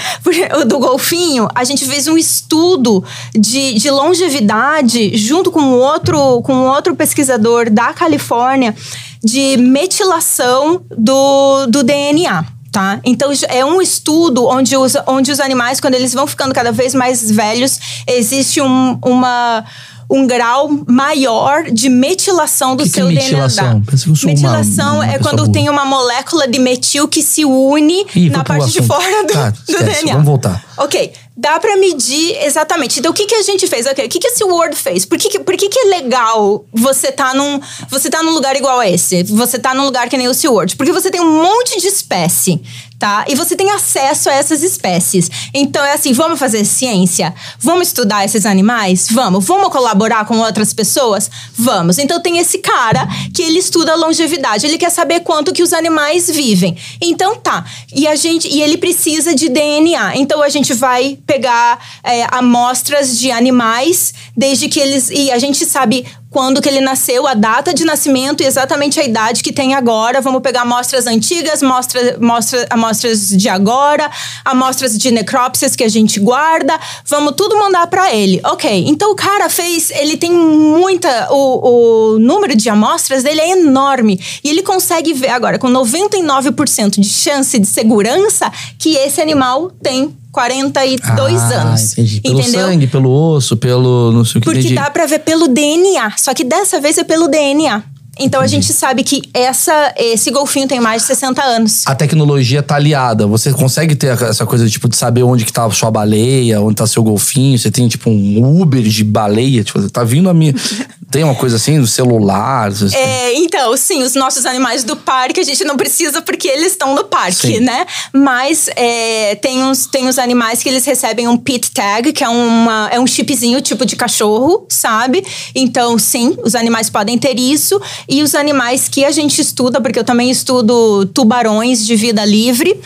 do golfinho, a gente fez um estudo de, de longevidade junto com outro, com outro pesquisador da Califórnia de metilação do, do DNA. Tá? Então, é um estudo onde os, onde os animais, quando eles vão ficando cada vez mais velhos, existe um, uma um grau maior de metilação do que seu que é metilação? DNA. Pensa que eu sou metilação uma, uma é quando burra. tem uma molécula de metil que se une Ih, na parte de fora do, Tá, do DNA. Vamos voltar. Ok, dá pra medir exatamente. Então, o que, que a gente fez? Ok, o que, que esse Word fez? Por que, que- por que, que é legal você tá, num, você tá num lugar igual a esse? Você tá num lugar que nem o SeaWorld? Porque você tem um monte de espécie, tá? E você tem acesso a essas espécies. Então, é assim, vamos fazer ciência? Vamos estudar esses animais? Vamos. Vamos colaborar com outras pessoas? Vamos. Então, tem esse cara que ele estuda longevidade. Ele quer saber quanto que os animais vivem. Então, tá. E a gente... E ele precisa de DNA. Então, a gente vai pegar é, amostras de animais desde que eles... E a gente sabe quando que ele nasceu, a data de nascimento e exatamente a idade que tem agora. Vamos pegar amostras antigas, mostra, mostra, amostras de agora, amostras de necrópsias que a gente guarda. Vamos tudo mandar para ele. Ok, então o cara fez, ele tem muita, o, o número de amostras dele é enorme. E ele consegue ver agora, com 99% de chance de segurança, que esse animal tem 42 ah, anos. Entendi. Pelo entendeu? sangue, pelo osso, pelo. Não sei o que Porque entendi. dá pra ver pelo DNA. Só que dessa vez é pelo DNA. Então a gente sabe que essa, esse golfinho tem mais de 60 anos. A tecnologia tá aliada. Você consegue ter essa coisa, tipo, de saber onde que tá a sua baleia, onde tá seu golfinho. Você tem, tipo, um Uber de baleia. Tipo, tá vindo a minha. Tem uma coisa assim, do celular. É, então, sim, os nossos animais do parque a gente não precisa porque eles estão no parque, Sim. né? Mas é, tem, uns, tem os animais que eles recebem um pit tag, que é, uma, é um chipzinho tipo de cachorro, sabe? Então, sim, os animais podem ter isso. E os animais que a gente estuda, porque eu também estudo tubarões de vida livre.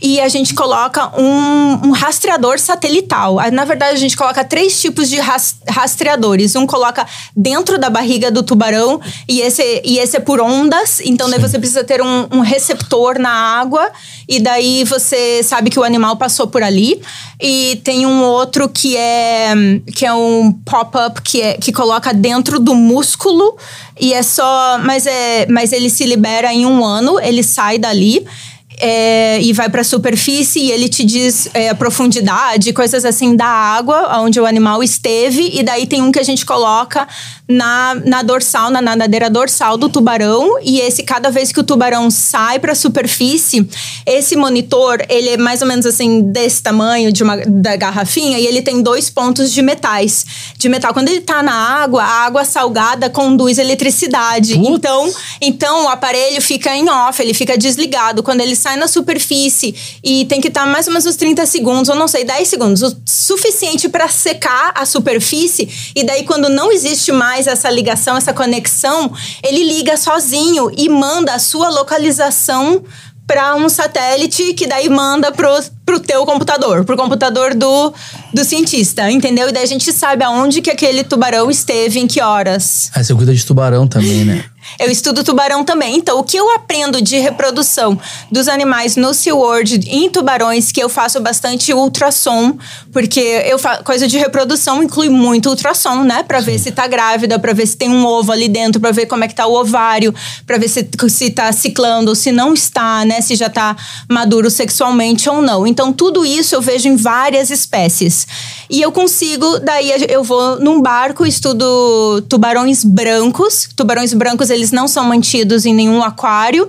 E a gente coloca um, um rastreador satelital. Ah, Na verdade, a gente coloca três tipos de ras- rastreadores. Um coloca dentro da barriga do tubarão e esse, e esse é por ondas. Então, daí você precisa ter um, um receptor na água e daí você sabe que o animal passou por ali. E tem um outro que é, que é um pop-up que, é, que coloca dentro do músculo e é só... Mas, é, mas ele se libera em um ano, ele sai dali é, e vai para a superfície e ele te diz é, a profundidade, coisas assim da água, onde o animal esteve. E daí tem um que a gente coloca na, na dorsal, na nadadeira dorsal do tubarão. E esse, cada vez que o tubarão sai para a superfície, esse monitor, ele é mais ou menos assim, desse tamanho, de uma, da garrafinha, e ele tem dois pontos de metais. De metal. Quando ele tá na água, a água salgada conduz eletricidade. Putz. Então, então o aparelho fica em off, ele fica desligado. Quando ele sai na superfície e tem que estar mais ou menos uns 30 segundos, ou não sei, 10 segundos, o suficiente para secar a superfície. E daí, quando não existe mais essa ligação, essa conexão, ele liga sozinho e manda a sua localização para um satélite que daí manda pro, pro teu computador, pro computador do, do cientista, entendeu? E daí a gente sabe aonde que aquele tubarão esteve, em que horas. Ah, você cuida de tubarão também, né? Eu estudo tubarão também. Então, o que eu aprendo de reprodução dos animais no SeaWorld em tubarões, que eu faço bastante ultrassom, porque eu coisa de reprodução inclui muito ultrassom, né? Pra ver se tá grávida, pra ver se tem um ovo ali dentro, pra ver como é que tá o ovário, pra ver se, se tá ciclando se não está, né? Se já tá maduro sexualmente ou não. Então, tudo isso eu vejo em várias espécies. E eu consigo, daí eu vou num barco, estudo tubarões brancos. Tubarões brancos, eles não são mantidos em nenhum aquário.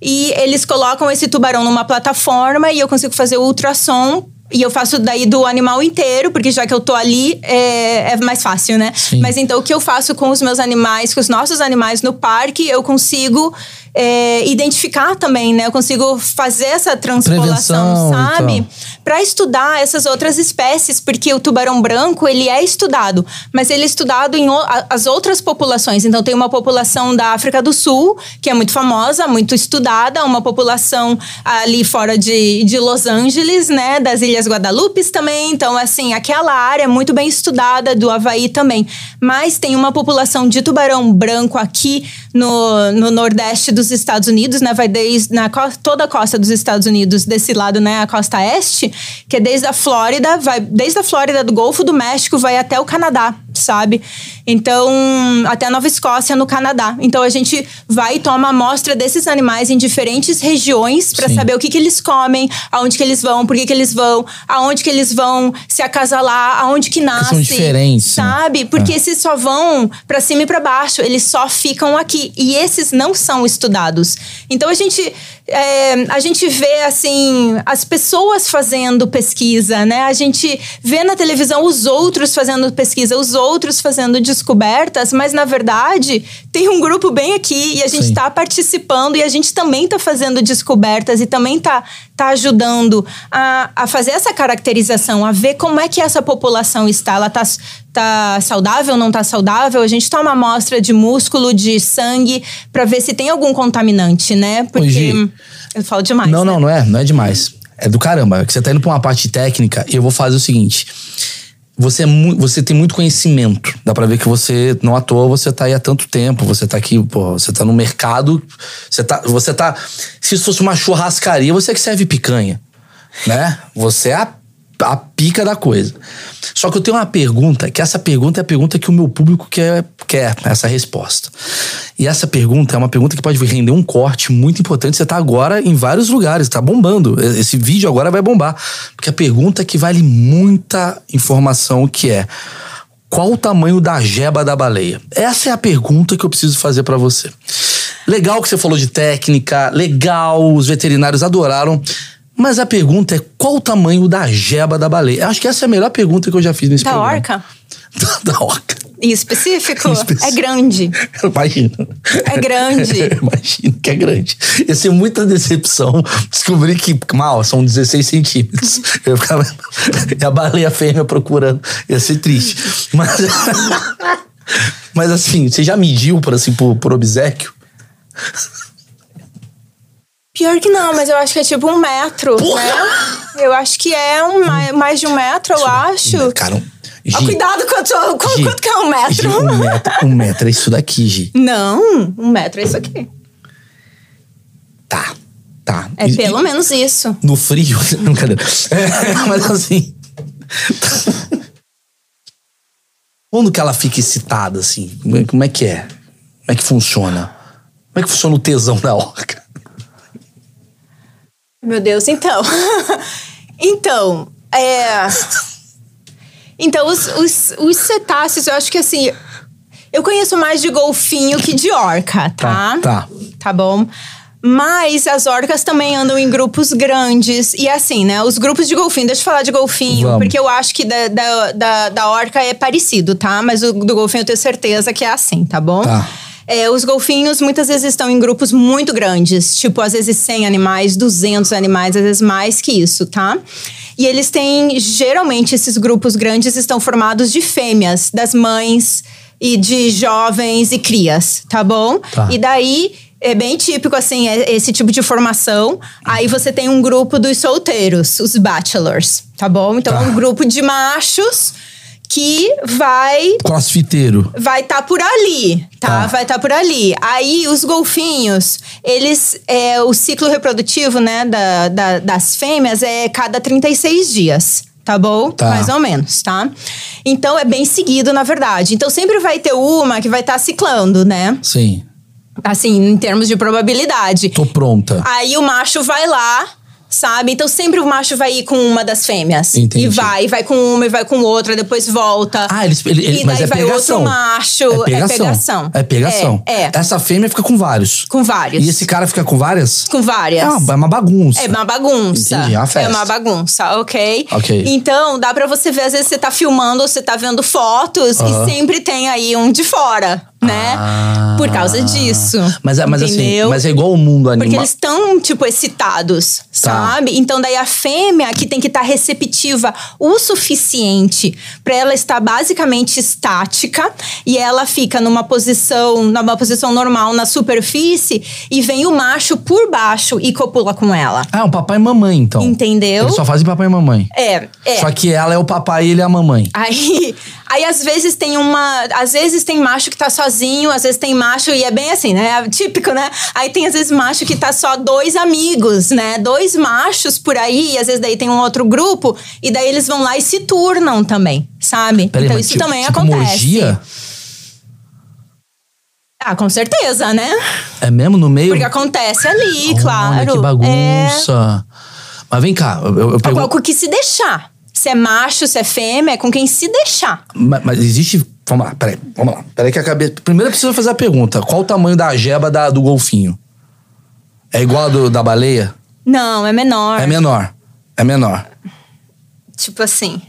E eles colocam esse tubarão numa plataforma e eu consigo fazer o ultrassom. E eu faço daí do animal inteiro, porque já que eu tô ali, é, é mais fácil, né? Sim. Mas então o que eu faço com os meus animais, com os nossos animais no parque, eu consigo é, identificar também, né? Eu consigo fazer essa transpolação, Prevenção sabe? Para estudar essas outras espécies, porque o tubarão branco, ele é estudado, mas ele é estudado em o- as outras populações. Então tem uma população da África do Sul, que é muito famosa, muito estudada, uma população ali fora de, de Los Angeles, né, das Ilhas Guadalupes também. Então assim, aquela área é muito bem estudada do Havaí também. Mas tem uma população de tubarão branco aqui no, no nordeste dos dos Estados Unidos, né? Vai desde na toda a costa dos Estados Unidos, desse lado, né? A costa este, que é desde a Flórida, vai desde a Flórida do Golfo do México, vai até o Canadá, sabe? Então, até Nova Escócia, no Canadá. Então, a gente vai e toma amostra desses animais em diferentes regiões para saber o que, que eles comem, aonde que eles vão, por que, que eles vão, aonde que eles vão se acasalar, aonde que nasce. diferentes, né? Sabe? Porque esses só vão pra cima e pra baixo, eles só ficam aqui. E esses não são estudados. Então a gente. é, a gente vê assim as pessoas fazendo pesquisa, né? A gente vê na televisão os outros fazendo pesquisa, os outros fazendo descobertas, mas na verdade tem um grupo bem aqui e a gente está participando e a gente também está fazendo descobertas e também está tá ajudando a, a fazer essa caracterização, a ver como é que essa população está. Ela está tá saudável, não está saudável? A gente toma amostra de músculo, de sangue, para ver se tem algum contaminante, né? Porque. Eu falo demais. Não, né? não, não é. Não é demais. É do caramba. É que você tá indo pra uma parte técnica e eu vou fazer o seguinte. Você, é você tem muito conhecimento. Dá pra ver que você, não à toa, você tá aí há tanto tempo. Você tá aqui, pô, você tá no mercado. Você tá. Você tá. Se isso fosse uma churrascaria, você é que serve picanha. Né? Você é a, a pica da coisa. Só que eu tenho uma pergunta, que essa pergunta é a pergunta que o meu público quer, quer essa resposta. E essa pergunta é uma pergunta que pode render um corte muito importante. Você tá agora em vários lugares, tá bombando. Esse vídeo agora vai bombar. Porque a pergunta que vale muita informação que é qual o tamanho da jeba da baleia? Essa é a pergunta que eu preciso fazer pra você. Legal que você falou de técnica, legal, os veterinários adoraram. Mas a pergunta é qual o tamanho da jeba da baleia? Eu acho que essa é a melhor pergunta que eu já fiz nesse Da programa. orca? da orca. Em específico? Em específico. É grande. Imagina. É grande. Imagina que é grande. Ia ser muita decepção descobrir que, mal, são 16 centímetros. Eu ficava. E a baleia fêmea procurando. Ia ser triste. Mas. Mas assim, você já mediu por, assim, por, por obsequio? Pior que não, mas eu acho que é tipo um metro, né? Eu acho que é um, ma- mais de um metro, eu acho. Cara, um, Ah, Gi, cuidado quanto, quanto, Gi, quanto que é um metro. Gi, um metro. Um metro é isso daqui, Gi. Não, um metro é isso aqui. Tá. Tá. É E- pelo e- menos isso. No frio. Brincadeira. É, mas assim. Quando que ela fica excitada, assim? Como é- Como é que é? Como é que funciona? Como é que funciona o tesão da orca? Meu Deus, então. então, é. Então, os, os, os cetáceos, eu acho que assim. Eu conheço mais de golfinho que de orca, tá? Tá, tá. Tá bom? Mas as orcas também andam em grupos grandes. E assim, né? Os grupos de golfinho, deixa eu falar de golfinho, Vamos. porque eu acho que da, da, da, da orca é parecido, tá? Mas o do golfinho eu tenho certeza que é assim, tá bom? Tá. É, os golfinhos muitas vezes estão em grupos muito grandes, tipo às vezes 100 animais, 200 animais, às vezes mais que isso, tá? E eles têm, geralmente esses grupos grandes estão formados de fêmeas, das mães e de jovens e crias, tá bom? Tá. E daí é bem típico assim é- esse tipo de formação. Aí você tem um grupo dos solteiros, os bachelors, tá bom? Então Tá. é um grupo de machos que vai Crossfiteiro. vai estar por ali, tá? Tá. Vai estar por ali. Aí os golfinhos, eles é o ciclo reprodutivo, né, da, da- das fêmeas é cada 36 dias. Tá bom? Tá. Mais ou menos, tá? Então é bem seguido, na verdade. Então sempre vai ter uma que vai estar ciclando, né? Sim. Assim, em termos de probabilidade. Tô pronta. Aí o macho vai lá, sabe? Então sempre o macho vai ir com uma das fêmeas. Entendi. E vai, vai com uma e vai com outra, depois volta. Ah, eles, ele, ele- e mas daí é vai pegação. outro macho. É pegação. É pegação. É pegação. É, é. Essa fêmea fica com vários. Com vários. E esse cara fica com várias? Com várias. É uma, é uma bagunça. É uma bagunça. Entendi, é uma festa. É uma bagunça, ok? Ok. Então, dá pra você ver, às vezes você tá filmando ou você tá vendo fotos Aham. e sempre tem aí um de fora, né? Ah. Por causa disso. Mas, é- mas assim, mas é igual o mundo animal. Porque eles estão, tipo, excitados, Tá. sabe? Então, daí a fêmea que tem que estar receptiva o suficiente pra ela estar basicamente estática e ela fica numa posição, numa posição normal na superfície e vem o macho por baixo e copula com ela. Ah, um papai e mamãe, então. Entendeu? Eles só fazem papai e mamãe. É, é. Só que ela é o papai e ele é a mamãe. Aí, aí às vezes tem uma. Às vezes tem macho que tá sozinho, às vezes tem macho, e é bem assim, né? Típico, né? Aí tem às vezes macho que tá só dois amigos, né? Dois machos por aí, e às vezes daí tem um outro grupo, e daí eles vão lá e se turnam também, sabe? Peraí, então isso tipo- também tipo acontece. Morgia? Ah, com certeza, né? É mesmo no meio? Porque acontece ali, claro. Olha que É, bagunça. Mas vem cá, eu, eu é pergunto. que se deixar. Se é macho, se é fêmea, é com quem se deixar. Mas, mas existe. Vamos lá, peraí, vamos lá. Peraí que a cabeça. Primeiro eu preciso fazer a pergunta: qual o tamanho da jeba da- do golfinho? É igual a do, da baleia? Não, é menor. É menor. É menor. Tipo assim.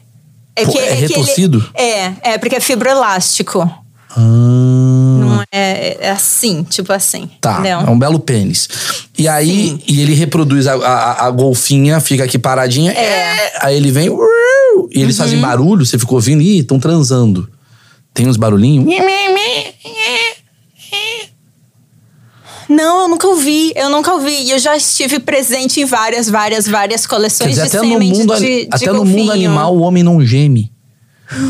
É, Pô, que, é que ele- retorcido? é, é porque é fibroelástico. Ah, Não é, é assim, tipo assim. tá, entendeu? é um belo pênis. E aí, Sim. e ele reproduz a, a, a golfinha, fica aqui paradinha. É. Aí ele vem. E eles Uhum. fazem barulho, você ficou ouvindo, ih, estão transando. Tem uns barulhinhos. Não, eu nunca ouvi, eu nunca ouvi. E eu já estive presente em várias, várias, várias Quer coleções dizer, de até no, sêmen de- mundo, de, de até no golfinho. mundo animal o homem não geme.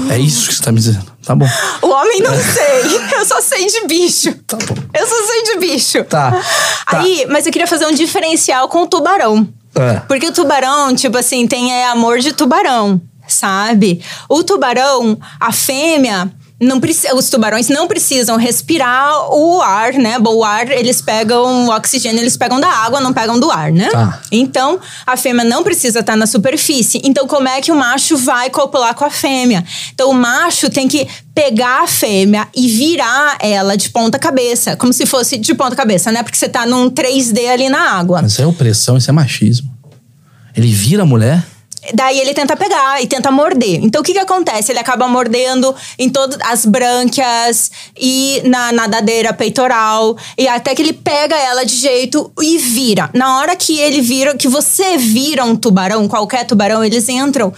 É isso que você tá me dizendo. Tá bom. O homem não sei, eu só sei de bicho. Tá bom. Eu só sei de bicho. Tá, tá. Aí, mas eu queria fazer um diferencial com o tubarão. É. Porque o tubarão, tipo assim, tem é, amor de tubarão, sabe? O tubarão, a fêmea. Não os tubarões não precisam respirar o ar, né? O ar, eles pegam o oxigênio, eles pegam da água, não pegam do ar, né? Tá. Então, a fêmea não precisa estar na superfície. Então, como é que o macho vai copular com a fêmea? Então, o macho tem que pegar a fêmea e virar ela de ponta cabeça, como se fosse de ponta cabeça, né? Porque você tá num 3D ali na água. Isso é opressão, isso é machismo. Ele vira a mulher. Daí ele tenta pegar e tenta morder. Então o que que acontece? Ele acaba mordendo em todas as brânquias e na nadadeira peitoral e até que ele pega ela de jeito e vira. Na hora que ele vira, que você vira um tubarão, qualquer tubarão, eles entram,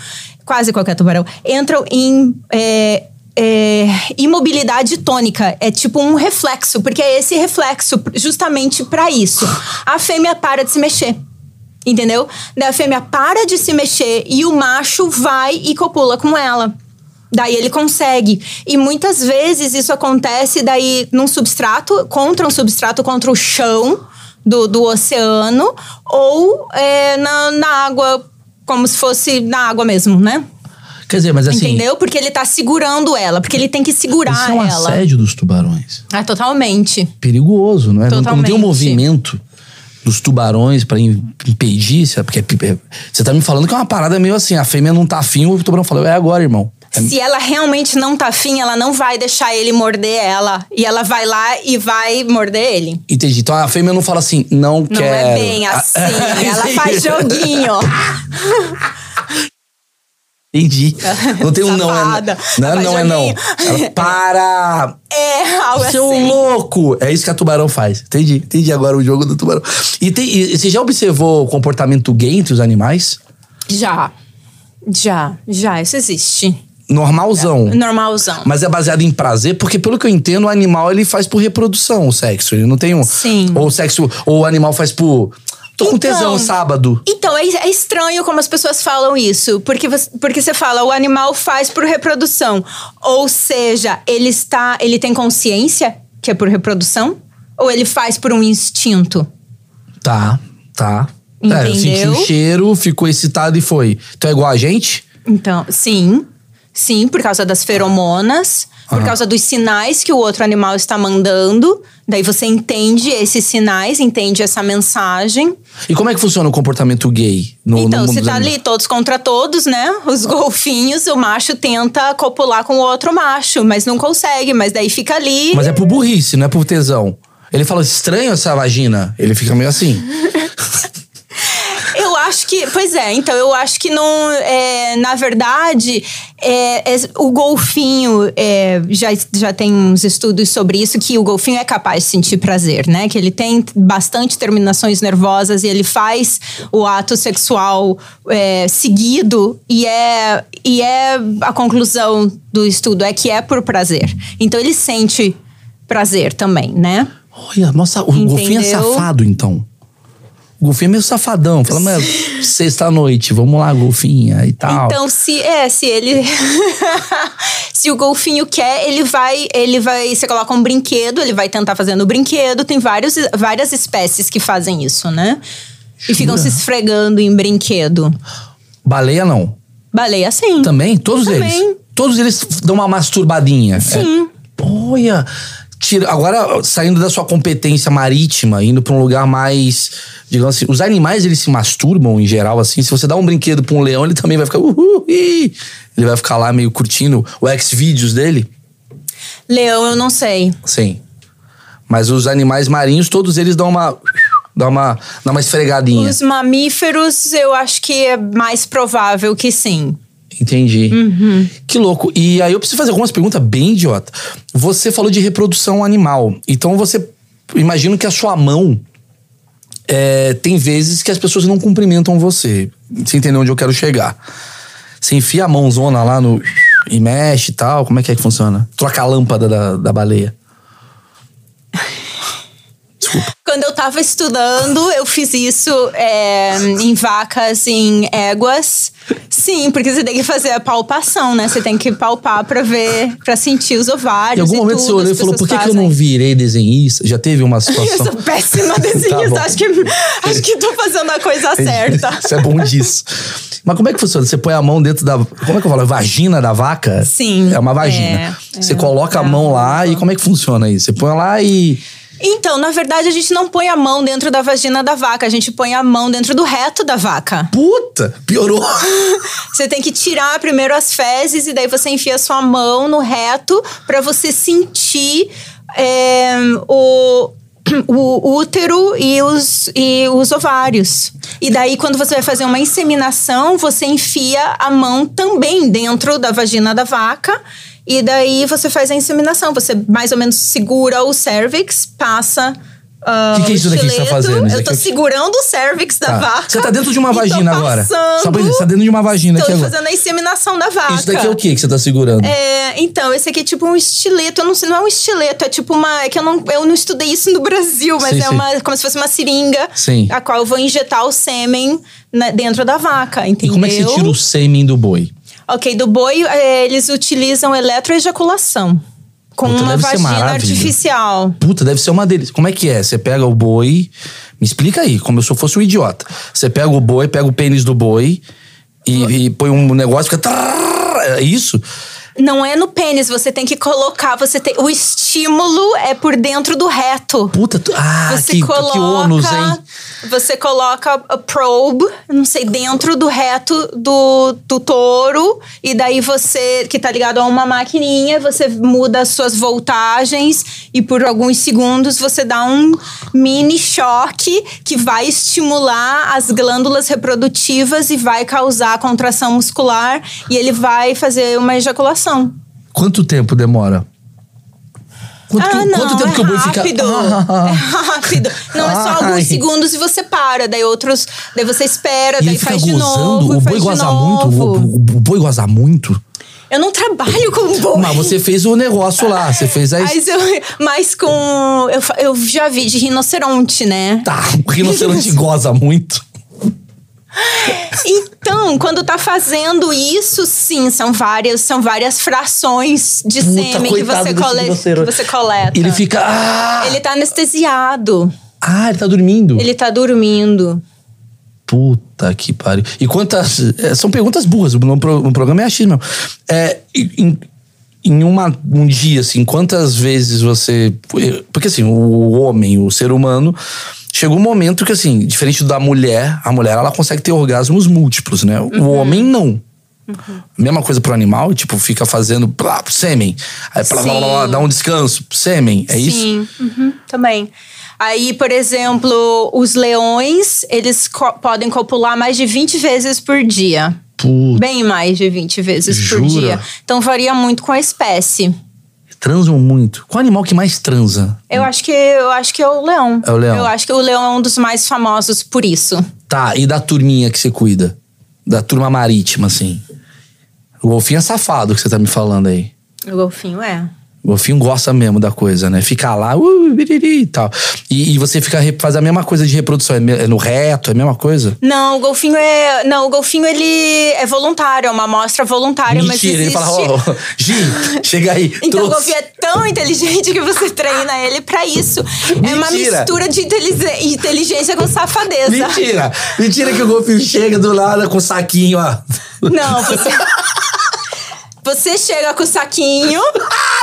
quase qualquer tubarão, entram em é, é, imobilidade tônica. É tipo um reflexo, porque é esse reflexo justamente para isso. A fêmea para de se mexer. Entendeu? Daí a fêmea para de se mexer e o macho vai e copula com ela. Daí ele consegue. E muitas vezes isso acontece daí num substrato, contra um substrato, contra o chão do, do oceano, ou é, na, na água, como se fosse na água mesmo, né? Quer dizer, mas assim. Entendeu? Porque ele tá segurando ela, porque ele tem que segurar Isso é um ela. assédio dos tubarões. Ah, totalmente. Perigoso, não é? Não- Não tem um Totalmente. movimento dos tubarões pra im- impedir é Porque é- você tá me falando que é uma parada meio assim: a fêmea não tá afim, o tubarão falou, é agora, irmão. É- Se ela realmente não tá afim, ela não vai deixar ele morder ela. E ela vai lá e vai morder ele. Entendi. Então a fêmea não fala assim, não, Não quero. é bem Ah, assim. ela faz joguinho. Entendi. Não tem um não, é não. Não, é não é não. Ela para! É, algo Seu assim. louco! É isso que a tubarão faz. Entendi. Entendi agora o jogo do tubarão. E, tem, e você já observou o comportamento gay entre os animais? Já. Já, já, isso existe. Normalzão. Normalzão. Mas é baseado em prazer, porque pelo que eu entendo, o animal ele faz por reprodução o sexo. Ele não tem um. Sim. Ou o sexo. Ou o animal faz por. Tô com Então- tesão sábado. Então, é, é estranho como as pessoas falam isso. Porque você, porque você fala, o animal faz por reprodução. Ou seja, ele está. Ele tem consciência que é por reprodução? Ou ele faz por um instinto? Tá, tá. É, eu senti Entendeu? o cheiro, ficou excitado e foi. Então é igual a gente? Então, sim. Sim, por causa das feromonas, por Aham. causa dos sinais que o outro animal está mandando. Daí você entende esses sinais, entende essa mensagem. E como é que funciona o comportamento gay no, então, no mundo se dos tá ali todos contra todos, né? Os golfinhos, o macho tenta copular com o outro macho, mas não consegue, mas daí fica ali. Mas é por burrice, não é por tesão. Ele fala, estranho essa vagina. Ele fica meio assim. Eu acho que. Pois é, então eu acho que não. é, na verdade, é, é, o golfinho. é, já, já tem uns estudos sobre isso, que o golfinho é capaz de sentir prazer, né? Que ele tem bastante terminações nervosas e ele faz o ato sexual é, seguido e é, e é a conclusão do estudo é que é por prazer. Então ele sente prazer também, né? Olha, nossa, o golfinho é Entendeu? safado, então. O golfinho é meio safadão. Fala, mas sexta-noite, vamos lá, golfinha e tal. Então, se é, se ele. se o golfinho quer, ele vai. Ele vai. Você coloca um brinquedo, ele vai tentar fazer no brinquedo. Tem vários, várias espécies que fazem isso, né? E ficam se esfregando em brinquedo. Baleia não. Baleia, sim. Também? Todos Também. eles? Todos eles dão uma masturbadinha. Sim. É. Olha. Tira, agora, saindo da sua competência marítima, indo pra um lugar mais. Digamos assim, os animais eles se masturbam em geral, assim. Se você dá um brinquedo pra um leão, ele também vai ficar. Uhul, ele vai ficar lá meio curtindo o ex-vídeos dele. Leão, eu não sei. Sim. Mas os animais marinhos, todos eles dão uma. Dá uma, dá uma esfregadinha. Os mamíferos, eu acho que é mais provável que sim. Entendi. Que louco. E aí eu preciso fazer algumas perguntas bem idiota. Você falou de reprodução animal. Então você. Imagino que a sua mão. é, tem vezes que as pessoas não cumprimentam você. Você entendeu onde eu quero chegar? Você enfia a mãozona lá no. E mexe e tal. Como é que é que funciona? Troca a lâmpada da, da baleia. Desculpa. Quando eu tava estudando, eu fiz isso é, em vacas, em éguas. Sim, porque você tem que fazer a palpação, né? Você tem que palpar pra ver, pra sentir os ovários. Em algum e momento tudo, você olhou e falou: por que, que eu não virei desenhista? Já teve uma Eu situação. sou péssima Tá desenhista. bom. acho, que, acho que tô fazendo a coisa certa. Isso é bom disso. Mas como é que funciona? Você põe a mão dentro da. Como é que eu falo? Vagina da vaca? Sim, É uma vagina. é, você é. coloca a mão lá e como é que funciona isso? Você põe lá e. Então, na verdade, a gente não põe a mão dentro da vagina da vaca, a gente põe a mão dentro do reto da vaca. Puta! Piorou! Você tem que tirar primeiro as fezes e daí você enfia a sua mão no reto pra você sentir é, o, o útero e os, e os ovários. E daí, quando você vai fazer uma inseminação, você enfia a mão também dentro da vagina da vaca. E daí você faz a inseminação. Você mais ou menos segura o cervix, passa. ah, Que que é isso o daqui que você tá fazendo? Isso Eu tô aqui é o segurando o cervix da Tá. vaca. Você tá dentro de uma e tô vagina agora. Só pra entender, você tá dentro de uma vagina Tô aqui agora. fazendo a inseminação da vaca. Isso daqui é o que que você tá segurando? É, então, esse aqui é tipo um estileto. Eu não sei, não é um estileto, é tipo uma. É que eu não, eu não estudei isso no Brasil, mas Sim, é sim. uma. Como se fosse uma seringa. Sim. A qual eu vou injetar o sêmen na- dentro da vaca, E entendeu? como é que você tira o sêmen do boi? Ok, do boi, é, eles utilizam eletroejaculação. Com Puta, uma vagina artificial. Puta, deve ser uma deles. Como é que é? Você pega o boi. Me explica aí, como se eu fosse um idiota. Você pega o boi, pega o pênis do boi e, e põe um negócio e fica. É isso? Não é no pênis, você tem que colocar. Você tem, o estímulo é por dentro do reto. Puta, tu- ah, Você que, coloca, que ônus, hein? Você coloca a probe, não sei, dentro do reto do, do touro. E daí você, que tá ligado a uma maquininha, você muda as suas voltagens. E por alguns segundos você dá um mini choque que vai estimular as glândulas reprodutivas e vai causar contração muscular. E ele vai fazer uma ejaculação. Quanto tempo demora? Quanto, ah, não, quanto tempo é que o boi fica. rápido. É rápido. Não, é só Ai. alguns segundos e você para. Daí outros. Daí você espera, E daí faz de gozando? novo. o boi de goza muito? O, o- o boi goza muito? Eu não trabalho com boi. Mas você fez o negócio lá, você fez a. Mas, eu, mas com. Eu, eu já vi de rinoceronte, né? Tá, o rinoceronte goza muito. Então, quando tá fazendo isso, sim, são várias, são várias frações de Puta, sêmen que você, cole, que você coleta. Ele fica. Ah, Ele tá anestesiado. ah, ele tá dormindo. Ele tá dormindo. Puta que pariu. E quantas. é, são perguntas burras, no programa é achismo. É, em, em uma, um dia, assim, quantas vezes você. Porque assim, o homem, o ser humano. Chegou um momento que, assim, diferente da mulher, a mulher ela consegue ter orgasmos múltiplos, né? O homem não. Mesma coisa pro animal, tipo, fica fazendo plá, sêmen. Aí plá, Sim. dá um descanso, sêmen, é isso? Sim, uhum, também. Aí, por exemplo, os leões, eles co- podem copular mais de 20 vezes por dia. Puta, Bem mais de 20 vezes Jura? por dia. Então varia muito com a espécie. Transam muito. Qual animal que mais transa? Eu acho que eu acho que é o leão. É o leão. Eu acho que o leão é um dos mais famosos por isso. Tá, e da turminha que você cuida? Da turma marítima, assim. O golfinho é safado que você tá me falando aí. O golfinho é. O golfinho gosta mesmo da coisa, né? Fica lá, uh, biriri, e tal. E, e você fica faz a mesma coisa de reprodução, é no reto, é a mesma coisa? Não, o golfinho é. Não, o golfinho ele é voluntário, é uma amostra voluntária, Mentira, mas existe... ele fala, ó, oh, Gi, chega aí. Então trouxe. o golfinho é tão inteligente que você treina ele pra isso. Mentira. É uma mistura de inteligência com safadeza. Mentira! Mentira que o golfinho chega do nada com o saquinho, ó. Não, você. Você chega com o saquinho.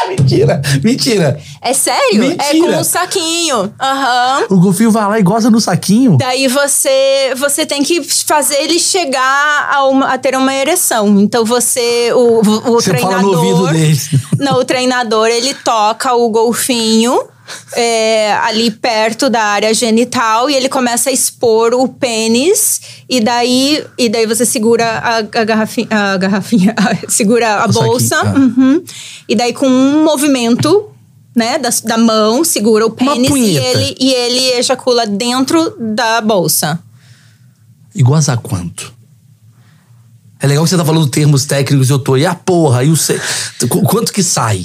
mentira! Mentira! É sério? Mentira. É com o saquinho. Aham. O golfinho vai lá e goza no saquinho? Daí você, você tem que fazer ele chegar a, uma, a ter uma ereção. Então você. O, o, você treinador. Fala no ouvido dele. Não, o treinador ele toca o golfinho é, ali perto da área genital e ele começa a expor o pênis e daí e daí você segura a, a garrafinha, a garrafinha segura a bolsa tá. uhum, e daí com um movimento né, da, da mão, segura o pênis e ele, e ele ejacula dentro da bolsa. E goza quanto? É legal que você tá falando termos técnicos e eu tô. E a porra? E o. Qu- Quanto que sai?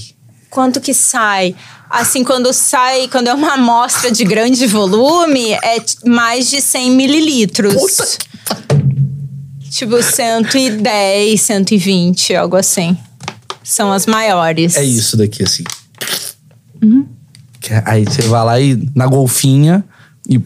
Quanto que sai? Assim, quando sai, quando é uma amostra de grande volume, é mais de 100 mililitros. Puta Tipo, 110, 120, algo assim. São as maiores. É isso daqui, assim. Que- Aí você vai lá e na golfinha e.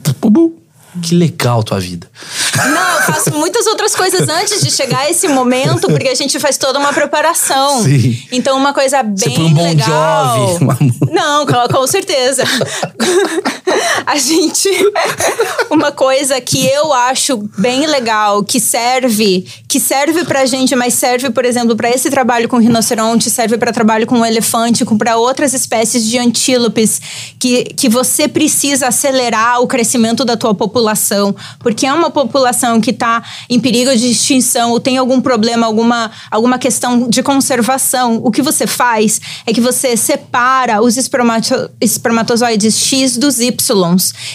Que legal tua vida. Não, faço muitas outras coisas antes de chegar a esse momento, porque a gente faz toda uma preparação. Sim. Então, uma coisa Você bem põe um Bon legal. Uma Não, com, com certeza. a gente. Uma coisa que eu acho bem legal, que serve, que serve pra gente, mas serve, por exemplo, pra esse trabalho com rinoceronte, serve pra trabalho com elefante, para outras espécies de antílopes, que, que você precisa acelerar o crescimento da tua população, porque é uma população que está em perigo de extinção ou tem algum problema, alguma, alguma questão de conservação. O que você faz é que você separa os espermato- espermatozoides X dos Y.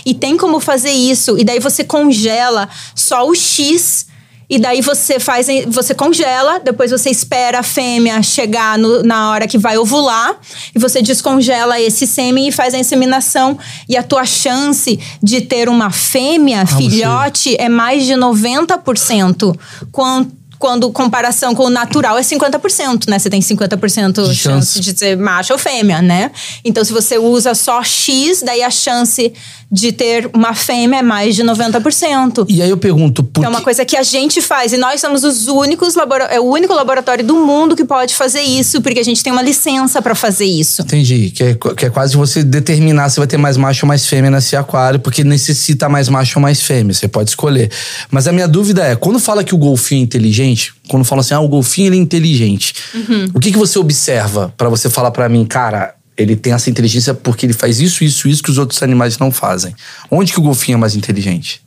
E tem como fazer isso. E daí você congela só o X. E daí você faz, você congela, depois você espera a fêmea chegar no- na hora que vai ovular, e você descongela esse sêmen e faz a inseminação. E a tua chance de ter uma fêmea, você- filhote, é mais de 90%. Quanto quando comparação com o natural é 50%, né? Você tem 50% De de chance. chance de ser macho ou fêmea, né? Então, se você usa só X, daí a chance de ter uma fêmea é mais de 90%. E aí eu pergunto, por É uma que- coisa que a gente faz e nós somos os únicos labora é o único laboratório do mundo que pode fazer isso, porque a gente tem uma licença pra fazer isso. Entendi. Que é, que é quase você determinar se vai ter mais macho ou mais fêmea nesse aquário, porque necessita mais macho ou mais fêmea. Você pode escolher. Mas a minha dúvida é: quando fala que o golfinho é inteligente, quando fala assim, ah, o golfinho ele é inteligente, o que, que você observa pra você falar pra mim, cara, ele tem essa inteligência porque ele faz isso, isso, isso que os outros animais não fazem? Onde que o golfinho é mais inteligente?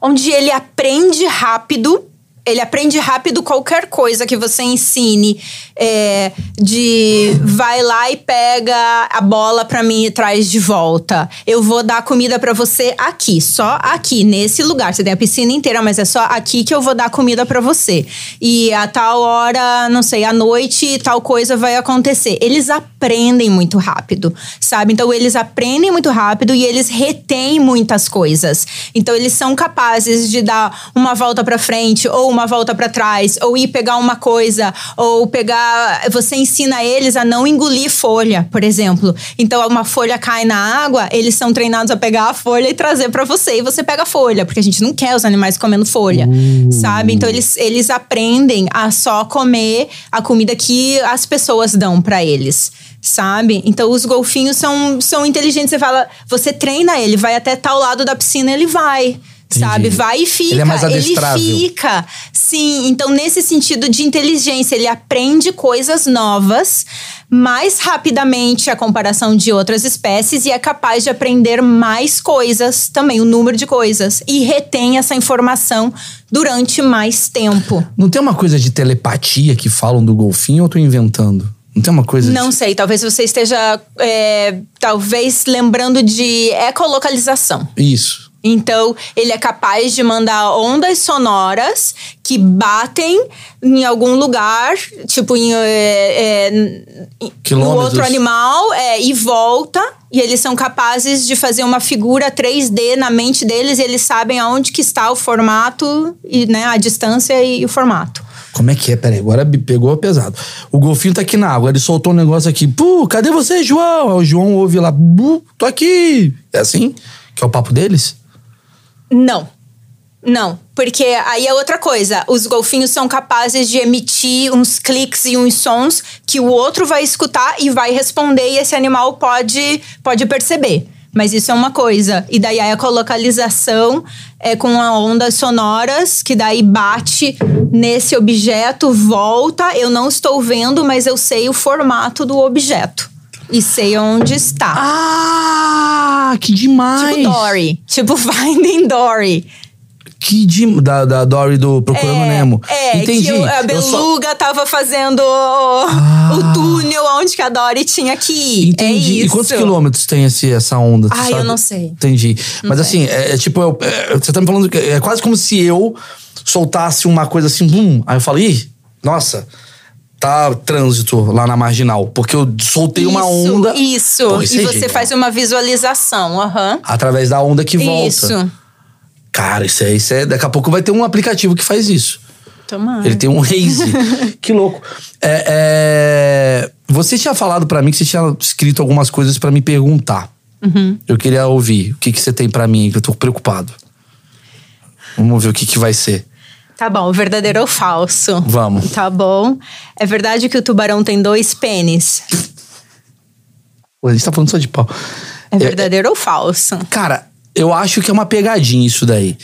Onde ele aprende rápido. Ele aprende rápido qualquer coisa que você ensine. É, de vai lá e pega a bola pra mim e traz de volta. Eu vou dar comida pra você aqui, só aqui, nesse lugar. Você tem a piscina inteira, mas é só aqui que eu vou dar comida pra você. E a tal hora, não sei, à noite, tal coisa vai acontecer. Eles aprendem muito rápido, sabe? Então eles aprendem muito rápido e eles retêm muitas coisas. Então eles são capazes de dar uma volta pra frente ou uma volta pra trás, ou ir pegar uma coisa, ou pegar, você ensina eles a não engolir folha, por exemplo. Então uma folha cai na água, eles são treinados a pegar a folha e trazer pra você e você pega a folha, porque a gente não quer os animais comendo folha, sabe? Então eles eles aprendem a só comer a comida que as pessoas dão pra eles sabe? Então os golfinhos são, são inteligentes. Você fala, você treina ele, vai até tal lado da piscina, ele vai. Sabe? Vai e fica. Ele é mais adestrável. fica. Sim, então nesse sentido de inteligência, ele aprende coisas novas mais rapidamente a comparação de outras espécies e é capaz de aprender mais coisas, também o número de coisas, e retém essa informação durante mais tempo. Não tem uma coisa de telepatia que falam do golfinho ou eu tô inventando? Não tem uma coisa Não de... sei, talvez você esteja é, talvez lembrando de ecolocalização. Isso. Então, ele é capaz de mandar ondas sonoras que batem em algum lugar, tipo em, é, é, no outro animal, é, e volta. E eles são capazes de fazer uma figura 3D na mente deles. E eles sabem aonde que está o formato e né, a distância e o formato. Como é que é? Peraí, agora pegou pesado. O golfinho tá aqui na água, ele soltou um negócio aqui. Pô, cadê você, João? Aí o João ouve lá, tô aqui. É assim? Que é o papo deles? Não. Não, porque aí é outra coisa. Os golfinhos são capazes de emitir uns cliques e uns sons que o outro vai escutar e vai responder, e esse animal pode, pode perceber. Mas isso é uma coisa. E daí a ecolocalização é com ondas sonoras, que daí bate nesse objeto, volta. Eu não estou vendo, mas eu sei o formato do objeto. E sei onde está. Ah, que demais! Tipo Dory. Tipo Finding Dory. Que de, da, da Dory do Procurando é, Nemo. É, Entendi. que a beluga só... tava fazendo ah. o túnel onde que a Dory tinha que ir. É Entendi. É isso. E quantos quilômetros tem esse, essa onda? Ah, eu não sei. Entendi. Não Mas sei. assim, é, é tipo, eu, é, você tá me falando que é quase como se eu soltasse uma coisa assim, bum. Aí eu falo, ih, nossa tá trânsito lá na marginal. Porque eu soltei isso, uma onda. Isso, Pô, isso e é você genial. faz uma visualização, aham. Uhum. Através da onda que volta. Isso. Cara, isso é, isso é. Daqui a pouco vai ter um aplicativo que faz isso. Tomara. Ele tem um Raze. que louco. É, é, você tinha falado para mim que você tinha escrito algumas coisas para me perguntar. Uhum. Eu queria ouvir. O que, que você tem para mim, que eu tô preocupado. Vamos ver o que, que vai ser. Tá bom, verdadeiro ou falso? Vamos. Tá bom. É verdade que o tubarão tem dois pênis? A gente tá falando só de pau. É verdadeiro é, ou falso? Cara, eu acho que é uma pegadinha isso daí.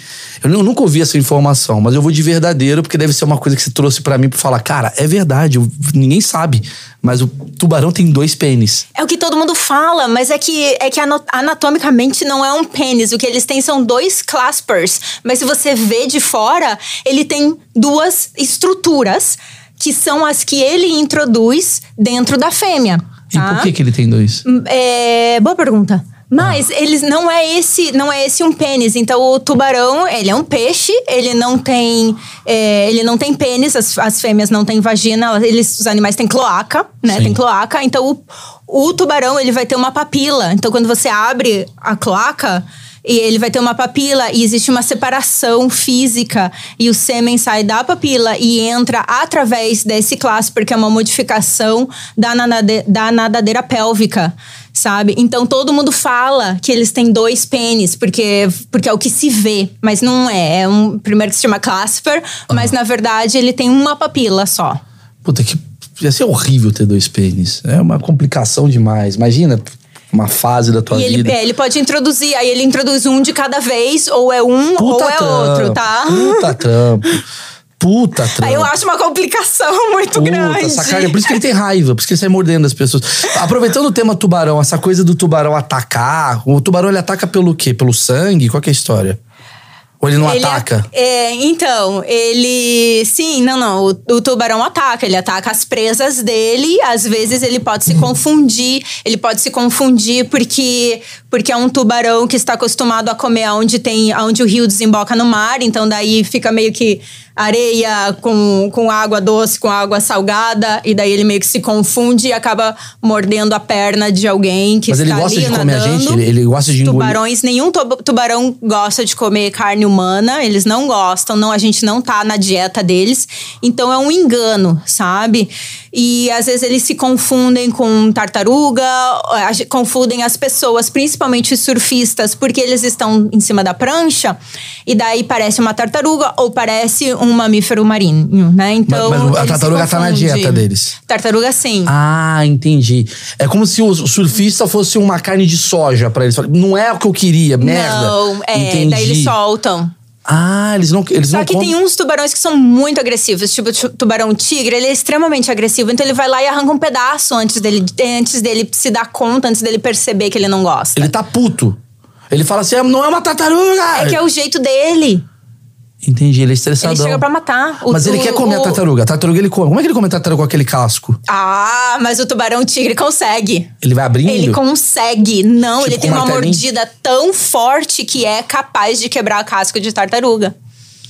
Eu nunca ouvi essa informação, mas eu vou de verdadeiro, porque deve ser uma coisa que você trouxe para mim pra falar, cara, é verdade, ninguém sabe. Mas o tubarão tem dois pênis. É o que todo mundo fala, mas é que, é que anatomicamente não é um pênis. O que eles têm são dois claspers. Mas se você vê de fora, ele tem duas estruturas que são as que ele introduz dentro da fêmea. Tá? E por que, que ele tem dois? É, boa pergunta. Mas eles não é esse, não é esse um pênis. Então o tubarão, ele é um peixe, ele não tem, é, ele não tem pênis, as, as fêmeas não têm vagina, eles, os animais têm cloaca, né? Sim. Tem cloaca. Então o, o tubarão, ele vai ter uma papila. Então quando você abre a cloaca, e ele vai ter uma papila e existe uma separação física e o sêmen sai da papila e entra através desse clasper, que é uma modificação da, da nadadeira pélvica sabe? Então todo mundo fala que eles têm dois pênis, porque, porque é o que se vê, mas não é. É um primeiro que se chama Clasper, mas na verdade ele tem uma papila só. Puta, que ia ser horrível ter dois pênis. É uma complicação demais. Imagina uma fase da tua e vida. Ele, é, ele pode introduzir, aí ele introduz um de cada vez, ou é um Puta ou é trampo, outro, tá? Puta trampo. Puta trampo. Aí eu acho uma complicação muito Puta, grande. Sacanagem. Por isso que ele tem raiva, por isso que ele sai mordendo as pessoas. Aproveitando o tema tubarão, essa coisa do tubarão atacar. O tubarão ele ataca pelo quê? Pelo sangue? Qual é a história? Ou ele não ele ataca? É, então, ele. Sim, não, não. O, o, tubarão ataca. Ele ataca as presas dele. Às vezes ele pode se confundir. Ele pode se confundir porque, porque é um tubarão que está acostumado a comer onde tem. onde o rio desemboca no mar. Então daí fica meio que areia com, com água doce, com água salgada, e daí ele meio que se confunde e acaba mordendo a perna de alguém que Mas está ele gosta de comer nadando. a gente? Ele, ele gosta de engolir? Tubarões, nenhum tubarão gosta de comer carne humana, eles não gostam, não, a gente não tá na dieta deles, então é um engano, sabe? E às vezes eles se confundem com tartaruga, confundem as pessoas, principalmente os surfistas, porque eles estão em cima da prancha, e daí parece uma tartaruga ou parece um mamífero marinho, né? Então. Mas, mas a tartaruga tá na dieta deles. Tartaruga, sim. Ah, entendi. É como se o surfista fosse uma carne de soja para eles. Não é o que eu queria, merda. Não, é. Entendi. Daí eles soltam. Ah, eles não eles Só não que tem uns tubarões que são muito agressivos, tipo o tubarão tigre, ele é extremamente agressivo, então ele vai lá e arranca um pedaço antes dele, antes dele se dar conta, antes dele perceber que ele não gosta. Ele tá puto. Ele fala assim: ah, não é uma tartaruga! É que é o jeito dele. Entendi, ele é Ele estressadão. chega pra matar. O- Mas ele o- quer comer a o- tartaruga. A tartaruga ele come. Como é que ele come a tartaruga com aquele casco? Ah, mas o tubarão tigre consegue. Ele vai abrindo? Ele consegue. Não, Tipo ele tem uma mordida tão forte que é capaz de quebrar a casca de tartaruga.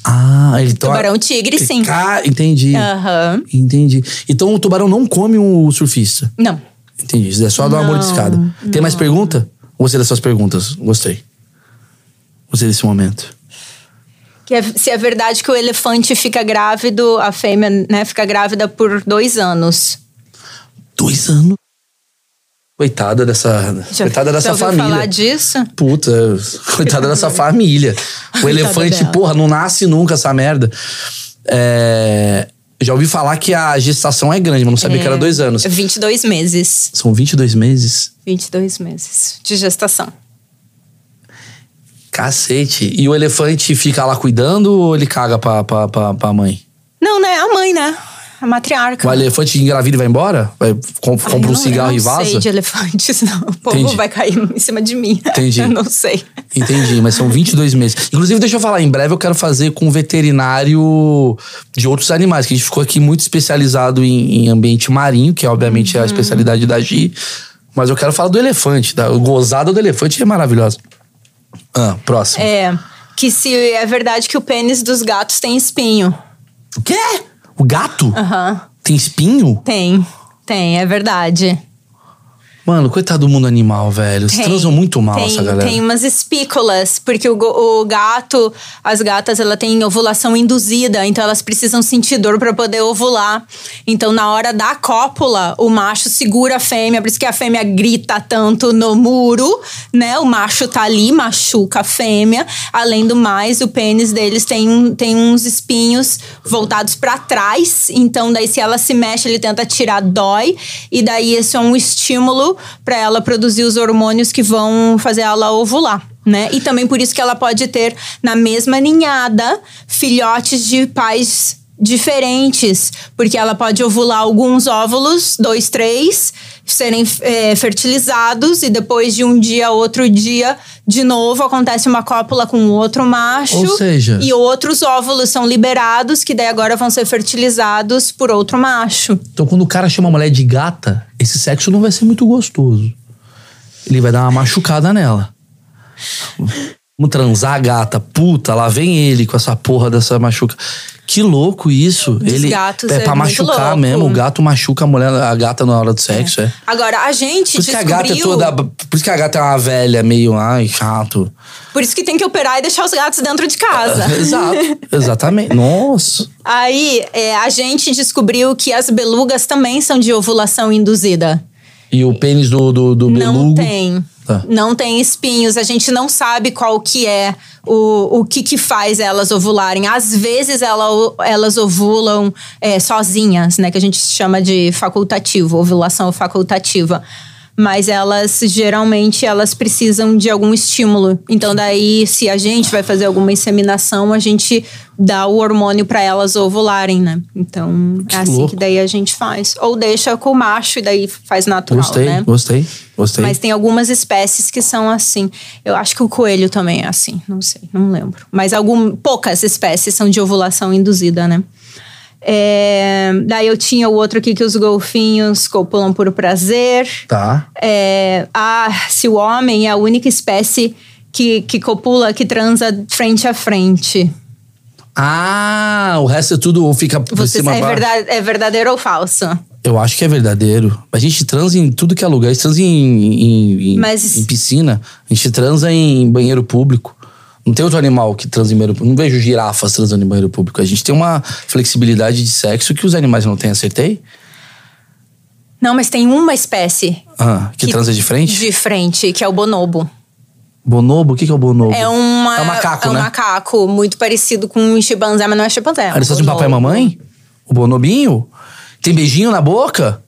Ah, ele toma... Tubarão tigre, ele sim. ca- Entendi. Aham. Entendi. Então o tubarão não come o surfista. Não. Entendi. Isso é só dar uma Não, mordiscada. Tem mais pergunta? Gostei das suas perguntas. Gostei. Gostei desse momento. Que é- se é verdade que o elefante fica grávido, a fêmea, né, fica grávida por dois anos. Dois anos. Coitada dessa. Já, coitada já dessa ouviu família. falar disso? Puta, coitada dessa família. O elefante, dela. porra, não nasce nunca essa merda. É, Já ouvi falar que a gestação é grande, mas não sabia que era dois anos. 22 meses. São 22 meses. 22 meses de gestação. Cacete. E o elefante fica lá cuidando ou ele caga pra, pra, pra, pra mãe? Não, né? A mãe, né? A matriarca. O elefante engravida e vai embora? Vai, com- Ai, compra eu um não- cigarro eu e não vaza? sei de elefantes, não. O povo Entendi. vai cair em cima de mim. Entendi. Eu não sei. Entendi, mas são 22 meses. Inclusive, deixa eu falar, em breve eu quero fazer com um veterinário de outros animais, que a gente ficou aqui muito especializado em, em ambiente marinho, que obviamente Uhum. é a especialidade da Gi. Mas eu quero falar do elefante, da gozada do elefante é maravilhosa. Ah, próximo. É. Que se é verdade que o pênis dos gatos tem espinho. O quê? O gato? Aham. Tem espinho? Tem. Tem, é verdade. Mano, coitado do mundo animal, velho. Eles Tem. transam muito mal tem, essa galera. Tem umas espículas, porque o, o gato, as gatas, ela tem ovulação induzida, então elas precisam sentir dor para poder ovular. Então, na hora da cópula, o macho segura a fêmea, por isso que a fêmea grita tanto no muro, né? O macho tá ali, machuca a fêmea. Além do mais, o pênis deles tem, um, tem uns espinhos voltados para trás, então daí se ela se mexe, ele tenta tirar, dói, e daí esse é um estímulo para ela produzir os hormônios que vão fazer ela ovular. Né? E também por isso que ela pode ter na mesma ninhada filhotes de pais diferentes, porque ela pode ovular alguns óvulos, dois, três, serem é, fertilizados e depois de um dia outro dia, de novo acontece uma cópula com outro macho. Ou seja- e outros óvulos são liberados, que daí agora vão ser fertilizados por outro macho. Então, quando o cara chama a mulher de gata, esse sexo não vai ser muito gostoso. Ele vai dar uma machucada nela. Vamos transar, gata. Puta, lá vem ele com essa porra dessa machuca. Que louco isso. Dos ele gatos é é pra machucar louco. mesmo. O gato machuca a mulher, a gata na hora do sexo, é. Agora, a gente Por isso que a descobriu... gata é toda. Por isso que a gata é uma velha, meio. Ai, chato. Por isso que tem que operar e deixar os gatos dentro de casa. Exato. Exatamente. Nossa. Aí, é, a gente descobriu que as belugas também são de ovulação induzida. E o pênis do, do, do belugo. Não tem. Tá. Não tem espinhos. A gente não sabe qual que é o, o que que faz elas ovularem. Às vezes ela, elas ovulam é, sozinhas, né? Que a gente chama de facultativo, ovulação facultativa. Mas elas, geralmente, elas precisam de algum estímulo. Então, daí, se a gente vai fazer alguma inseminação, a gente dá o hormônio para elas ovularem, né? Então, Que é assim louco. que daí a gente faz. Ou deixa com o macho e daí faz natural, Gostei, né? gostei, gostei. Mas tem algumas espécies que são assim. Eu acho que o coelho também é assim, não sei, não lembro. Mas algum, poucas espécies são de ovulação induzida, né? É, daí eu tinha o outro aqui que os golfinhos copulam por prazer. Tá. É, ah, se o homem é a única espécie que, que copula, que transa frente a frente. Ah, o resto é tudo ou fica por Você cima é, baixo. verdade, é verdadeiro ou falso? Eu acho que é verdadeiro. A gente transa em tudo que é lugar. A gente transa em, em, em- Mas- em piscina. A gente transa em banheiro público. Não tem outro animal que transa em banheiro público. Não vejo girafas transando em banheiro público. A gente tem uma flexibilidade de sexo que os animais não têm, acertei? Não, mas tem uma espécie Ah, que, transa de frente? de frente, que é o bonobo. Bonobo? O que, que é o bonobo? É, uma, É um macaco, é um né? macaco muito parecido com um chimpanzé, mas não é chimpanzé. é Ah, eles fazem bonobo. papai e mamãe? O bonobinho? Tem beijinho na boca?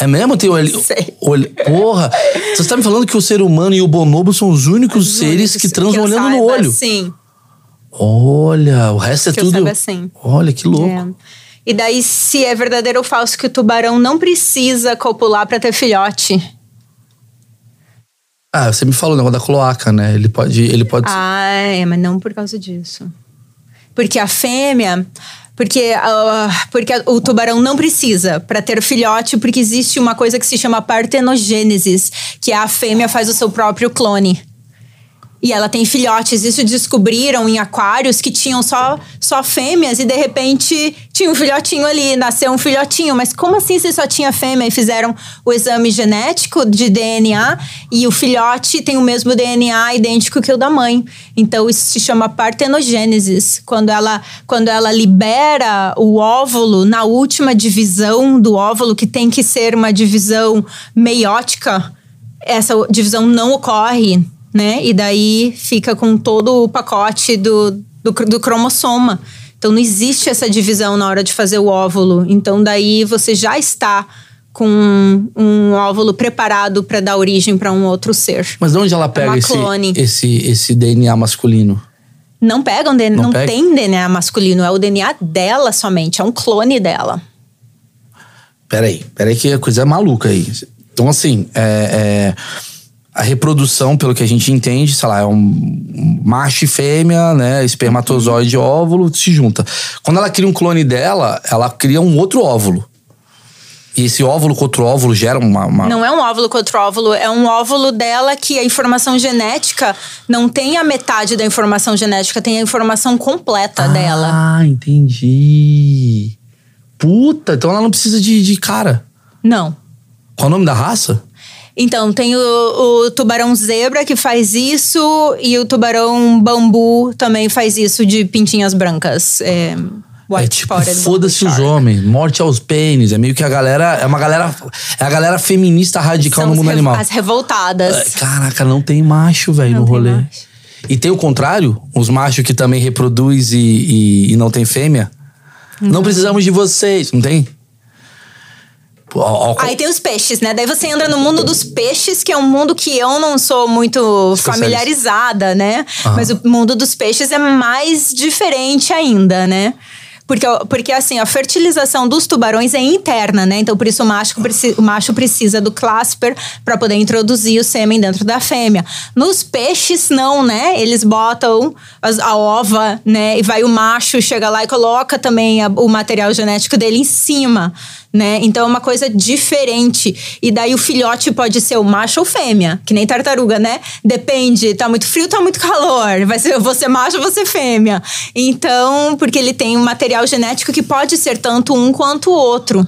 É mesmo? Tem olho. Sei. olho- Porra! Você tá me falando que o ser humano e o bonobo são os únicos Os seres únicos que transam olhando no saiba, olho. Sim. Olha, o resto é Que eu tudo. saiba, sim. Olha, que louco. É. E daí, se é verdadeiro ou falso que o tubarão não precisa copular pra ter filhote. Ah, você me falou o negócio da cloaca, né? Ele pode. Ele pode Ah, é, mas não por causa disso. Porque a fêmea. Porque, uh, porque o tubarão não precisa para ter filhote, porque existe uma coisa que se chama partenogênesis, que a fêmea faz o seu próprio clone. E ela tem filhotes. Isso descobriram em aquários que tinham só, só fêmeas e de repente tinha um filhotinho ali, nasceu um filhotinho. Mas como assim se só tinha fêmea? E fizeram o exame genético de DNA e o filhote tem o mesmo DNA idêntico que o da mãe. Então isso se chama partenogênesis. Quando ela, quando ela libera o óvulo na última divisão do óvulo, que tem que ser uma divisão meiótica, essa divisão não ocorre né? E daí fica com todo o pacote do, do, do cromossoma. Então não existe essa divisão na hora de fazer o óvulo. Então daí você já está com um óvulo preparado para dar origem para um outro ser. Mas de onde ela é pega é esse, esse, esse DNA masculino? Não pega, um DNA, não, não pega? tem DNA masculino, é o DNA dela somente, é um clone dela. Peraí, peraí que a coisa é maluca aí. Então, assim, é, é a reprodução, pelo que a gente entende, sei lá, é um macho e fêmea, né? Espermatozoide e óvulo se junta. Quando ela cria um clone dela, ela cria um outro óvulo. E esse óvulo com outro óvulo gera uma, uma, Não é um óvulo com outro óvulo, é um óvulo dela que a informação genética não tem a metade da informação genética, tem a informação completa ah, dela. Ah, entendi. Puta, então ela não precisa de, de cara. Não. Qual o nome da raça? Então, tem o, o, tubarão zebra que faz isso e o tubarão bambu também faz isso de pintinhas brancas. É, White é tipo, foda-se os homens, morte aos pênis. É meio que a galera. É uma galera. É a galera feminista radical São no mundo animal. As revoltadas. É, caraca, não tem macho, velho, no rolê. Macho. E tem o contrário? Os machos que também reproduz e, e, e não tem fêmea? Não. não precisamos de vocês, não tem? Aí tem os peixes, né? Daí você entra no mundo dos peixes, que é um mundo que eu não sou muito familiarizada, né? Uhum. Mas o mundo dos peixes é mais diferente ainda, né? Porque, porque, assim, a fertilização dos tubarões é interna, né? Então, por isso o macho, o macho precisa do clasper para poder introduzir o sêmen dentro da fêmea. Nos peixes, não, né? Eles botam as, a ova, né? E vai o macho, chega lá e coloca também a, o material genético dele em cima né? Então é uma coisa diferente. E daí o filhote pode ser o macho ou fêmea, que nem tartaruga, né? Depende, tá muito frio, tá muito calor. Vai ser você macho ou você fêmea. Então, porque ele tem um material genético que pode ser tanto um quanto o outro.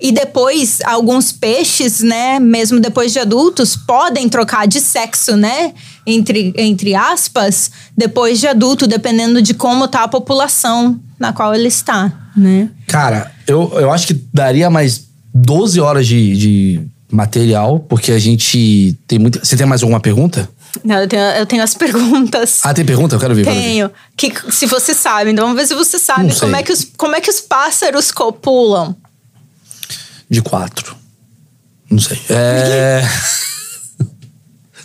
E depois, alguns peixes, né, mesmo depois de adultos, podem trocar de sexo, né? Entre, entre aspas, depois de adulto, dependendo de como tá a população na qual ele está, né? Cara, eu, eu acho que daria mais 12 horas de, de material, porque a gente tem muito. Você tem mais alguma pergunta? Não, eu tenho, eu tenho as perguntas. Ah, tem pergunta? Eu quero ver. Tenho. Que, se você sabe, então vamos ver se você sabe como é, que os, como é que os pássaros copulam. De quatro. Não sei. É.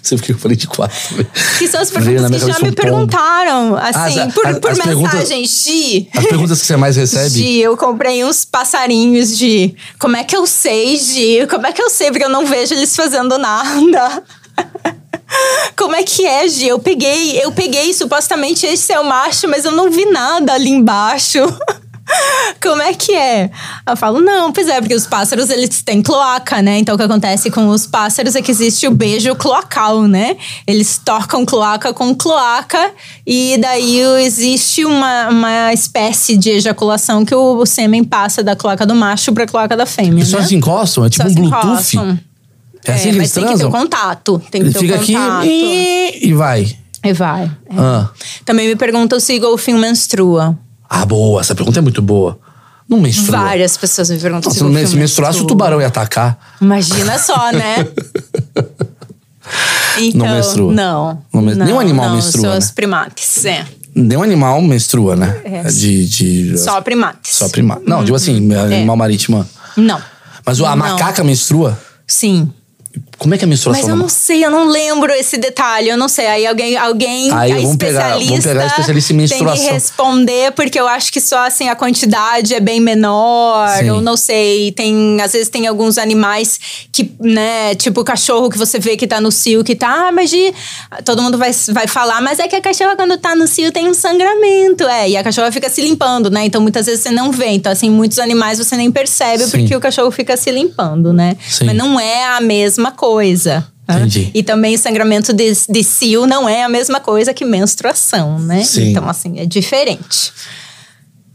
Sei porque eu falei de quatro. Que são as perguntas que já me perguntaram, assim, ah, por, por mensagens de. As perguntas que você mais recebe? De eu comprei uns passarinhos de. Como é que eu sei, de. Como é que eu sei? Porque eu não vejo eles fazendo nada. Como é que é, Gi? Eu peguei, eu peguei supostamente esse é o macho, mas eu não vi nada ali embaixo. Como é que é? Eu falo, não, pois é, porque os pássaros, eles têm cloaca, né? Então, o que acontece com os pássaros é que existe o beijo cloacal, né? Eles tocam cloaca com cloaca e daí existe uma, uma espécie de ejaculação que o, o sêmen passa da cloaca do macho pra cloaca da fêmea, Eles né? só se encostam? É tipo só um Bluetooth? É assim é, que eles transam? tem que ter o contato. Tem que Ele ter fica contato. aqui e, e vai. E vai. É. Ah. Também me perguntam se golfinho menstrua. Ah, boa. Essa pergunta é muito boa. Não menstrua. Várias pessoas me perguntam Nossa, se, não, se menstruasse, o tubarão ia atacar. Imagina só, né? então, não menstrua. Não. não, não nenhum animal não, menstrua. São né? os primates, é. Nenhum animal menstrua, né? É. De, de, só primates. Só primates. Não, uhum. digo assim, é. animal marítimo. Não. Mas a macaca menstrua? Sim. Como é que é a menstruação Mas eu não sei, eu não lembro esse detalhe, eu não sei. Aí alguém, alguém Aí vamos pegar- especialista, vamos pegar especialista em tem menstruação. que responder, porque eu acho que só assim a quantidade é bem menor, Sim. eu não sei. Tem, às vezes tem alguns animais que, né, tipo o cachorro que você vê que tá no cio, que tá, ah, mas de... todo mundo vai, vai falar, mas é que a cachorra quando tá no cio tem um sangramento, é, e a cachorra fica se limpando, né? Então muitas vezes você não vê. Então assim, muitos animais você nem percebe Sim. porque o cachorro fica se limpando, né? Sim. Mas não é a mesma coisa. Né? Entendi. E também sangramento de, de cio não é a mesma coisa que menstruação, né? Sim. Então, assim, é diferente.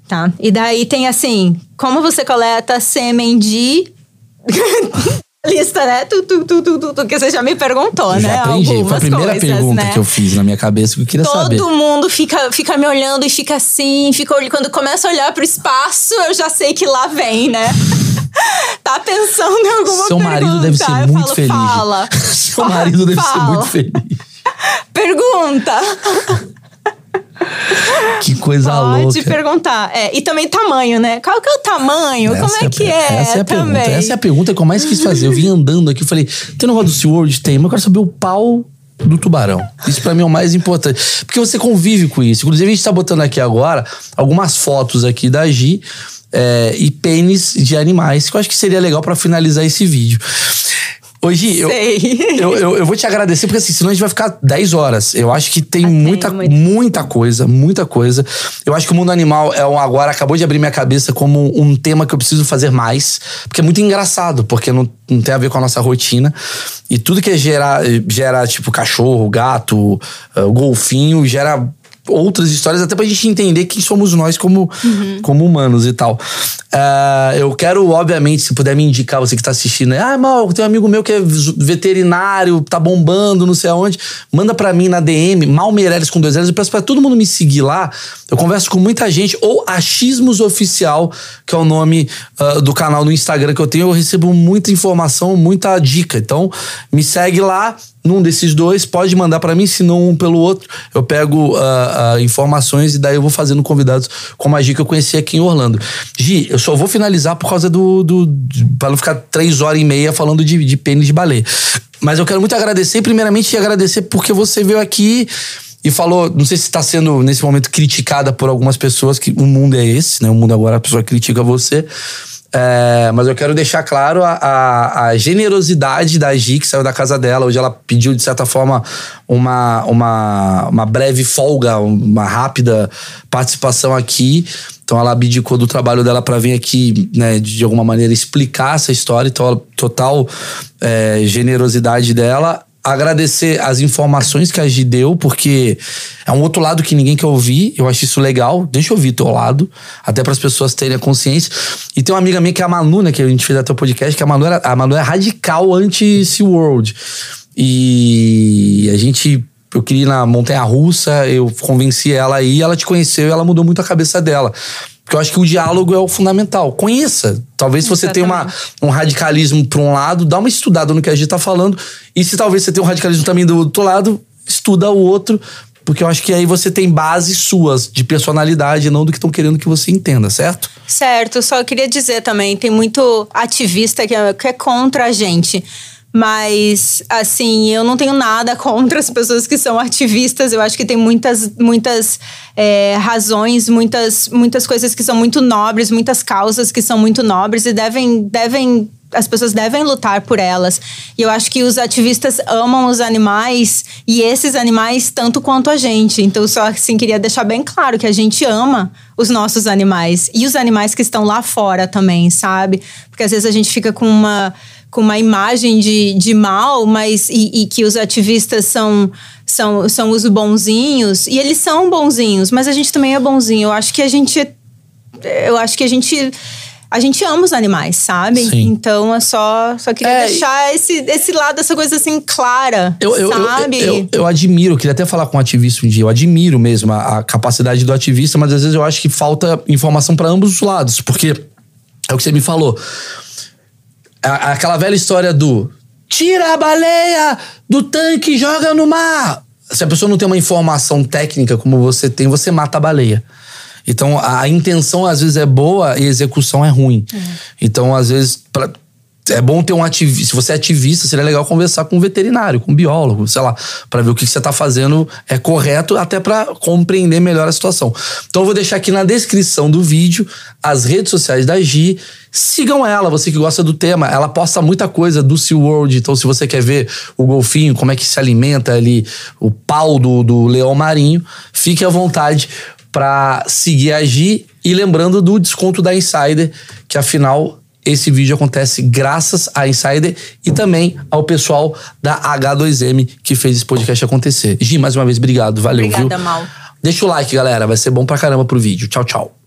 Tá? E daí tem assim, como você coleta sêmen de. Lista, né? Tu, tu, tu, tu, tu, que você já me perguntou, Eu né? já aprendi. Foi a Algumas primeira coisas, pergunta né? que eu fiz na minha cabeça que eu queria Todo saber. mundo fica, fica me olhando e fica assim, fica. Quando começa a olhar pro espaço, eu já sei que lá vem, né? tá pensando em alguma Seu marido deve ser muito falo, feliz. Fala. Seu marido deve ser muito feliz. Pergunta. Que coisa Pode louca. perguntar. É, e também tamanho, né? Qual que é o tamanho? Como Essa é a que é? Essa é a também. pergunta. Essa é a pergunta que eu mais quis fazer. Eu vim andando aqui, eu falei, tem um negócio do SeaWorld? Tem, mas eu quero saber o pau do tubarão. Isso pra mim é o mais importante. Porque você convive com isso. Inclusive, a gente tá botando aqui agora algumas fotos aqui da Gi é, e pênis de animais, que eu acho que seria legal pra finalizar esse vídeo. Hoje, eu, eu, eu, eu vou te agradecer, porque assim, senão a gente vai ficar 10 horas. Eu acho que tem Ah, muita, muita coisa, muita coisa. Eu acho que o mundo animal é um, agora acabou de abrir minha cabeça como um tema que eu preciso fazer mais, porque é muito engraçado, porque não, não tem a ver com a nossa rotina. E tudo que gera, gera tipo cachorro, gato, ah, golfinho, gera outras histórias, até pra gente entender quem somos nós como, como humanos e tal. Ah, eu quero, obviamente, se puder me indicar, você que tá assistindo, né? ah, mal, tem um amigo meu que é veterinário, tá bombando, não sei aonde. Manda pra mim na DM, Mal Meirelles com dois L's. Eu peço pra todo mundo me seguir lá. Eu converso com muita gente, ou Achismos Oficial, que é o nome ah, do canal no Instagram que eu tenho. Eu recebo muita informação, muita dica. Então, me segue lá num desses dois, pode mandar pra mim, se não um pelo outro, eu pego ah, ah, informações e daí eu vou fazendo convidados como a Gi que eu conheci aqui em Orlando. Gi, eu só vou finalizar por causa do. do pra não ficar três horas e meia falando de, de pênis de baleia. Mas eu quero muito agradecer, primeiramente, agradecer porque você veio aqui e falou, não sei se está sendo nesse momento criticada por algumas pessoas, que o mundo é esse, né? O mundo agora a pessoa critica você. É, mas eu quero deixar claro a, a, a generosidade da Gi, que saiu da casa dela. Hoje ela pediu, de certa forma, uma, uma, uma breve folga, uma rápida participação aqui. Então ela abdicou do trabalho dela para vir aqui, né, de alguma maneira explicar essa história. Então, total é, generosidade dela agradecer as informações que a Gi deu, porque é um outro lado que ninguém quer ouvir. Eu acho isso legal. Deixa eu ouvir teu lado, até para as pessoas terem a consciência. E tem uma amiga minha que é a Manu, né, que a gente fez até o podcast, que a Manu, era, a Manu é radical anti-SeaWorld. E a gente. Eu queria ir na Montanha Russa, eu convenci ela aí, ela te conheceu e ela mudou muito a cabeça dela. Porque eu acho que o diálogo é o fundamental. Conheça. Talvez se você tenha uma, um radicalismo para um lado, dá uma estudada no que a gente tá falando. E se talvez você tenha um radicalismo também do outro lado, estuda o outro. Porque eu acho que aí você tem bases suas de personalidade, não do que estão querendo que você entenda, certo? Certo, só queria dizer também, tem muito ativista que é, que é contra a gente. Mas, assim, eu não tenho nada contra as pessoas que são ativistas. Eu acho que tem muitas, muitas é, razões, muitas, muitas coisas que são muito nobres, muitas causas que são muito nobres e devem, devem as pessoas devem lutar por elas. E eu acho que os ativistas amam os animais e esses animais tanto quanto a gente. Então, só assim, queria deixar bem claro que a gente ama os nossos animais e os animais que estão lá fora também, sabe? Porque às vezes a gente fica com uma com uma imagem de, de mal, mas e, e que os ativistas são, são, são os bonzinhos, e eles são bonzinhos, mas a gente também é bonzinho. Eu acho que a gente. Eu acho que a gente. A gente ama os animais, sabe? Sim. Então é só, só queria É, deixar esse, esse lado, essa coisa assim, clara. Eu, eu, eu- sabe? Eu, eu, admiro, eu queria até falar com um ativista um dia, eu admiro mesmo a, a capacidade do ativista, mas às vezes eu acho que falta informação para ambos os lados, porque é o que você me falou. A- aquela velha história do tira a baleia do tanque e joga no mar. Se a pessoa não tem uma informação técnica como você tem, você mata a baleia. Então a, intenção às vezes é boa e a execução é ruim. Então às vezes pra- é bom ter um ativista. Se você é ativista, seria legal conversar com um veterinário, com um biólogo, sei lá, para ver o que você tá fazendo é correto, até para compreender melhor a situação. Então eu vou deixar aqui na descrição do vídeo as redes sociais da Gi. Sigam ela, você que gosta do tema. Ela posta muita coisa do SeaWorld. Então, se você quer ver o golfinho, como é que se alimenta ali, o pau do, do leão marinho, fique à vontade para seguir a Gi. E lembrando do desconto da Insider, que afinal esse vídeo acontece graças à Insider e também ao pessoal da H2M que fez esse podcast acontecer. Gi, mais uma vez, obrigado. Valeu, Obrigada, viu? Mal. Deixa o like, galera. Vai ser bom pra caramba pro vídeo. Tchau, tchau.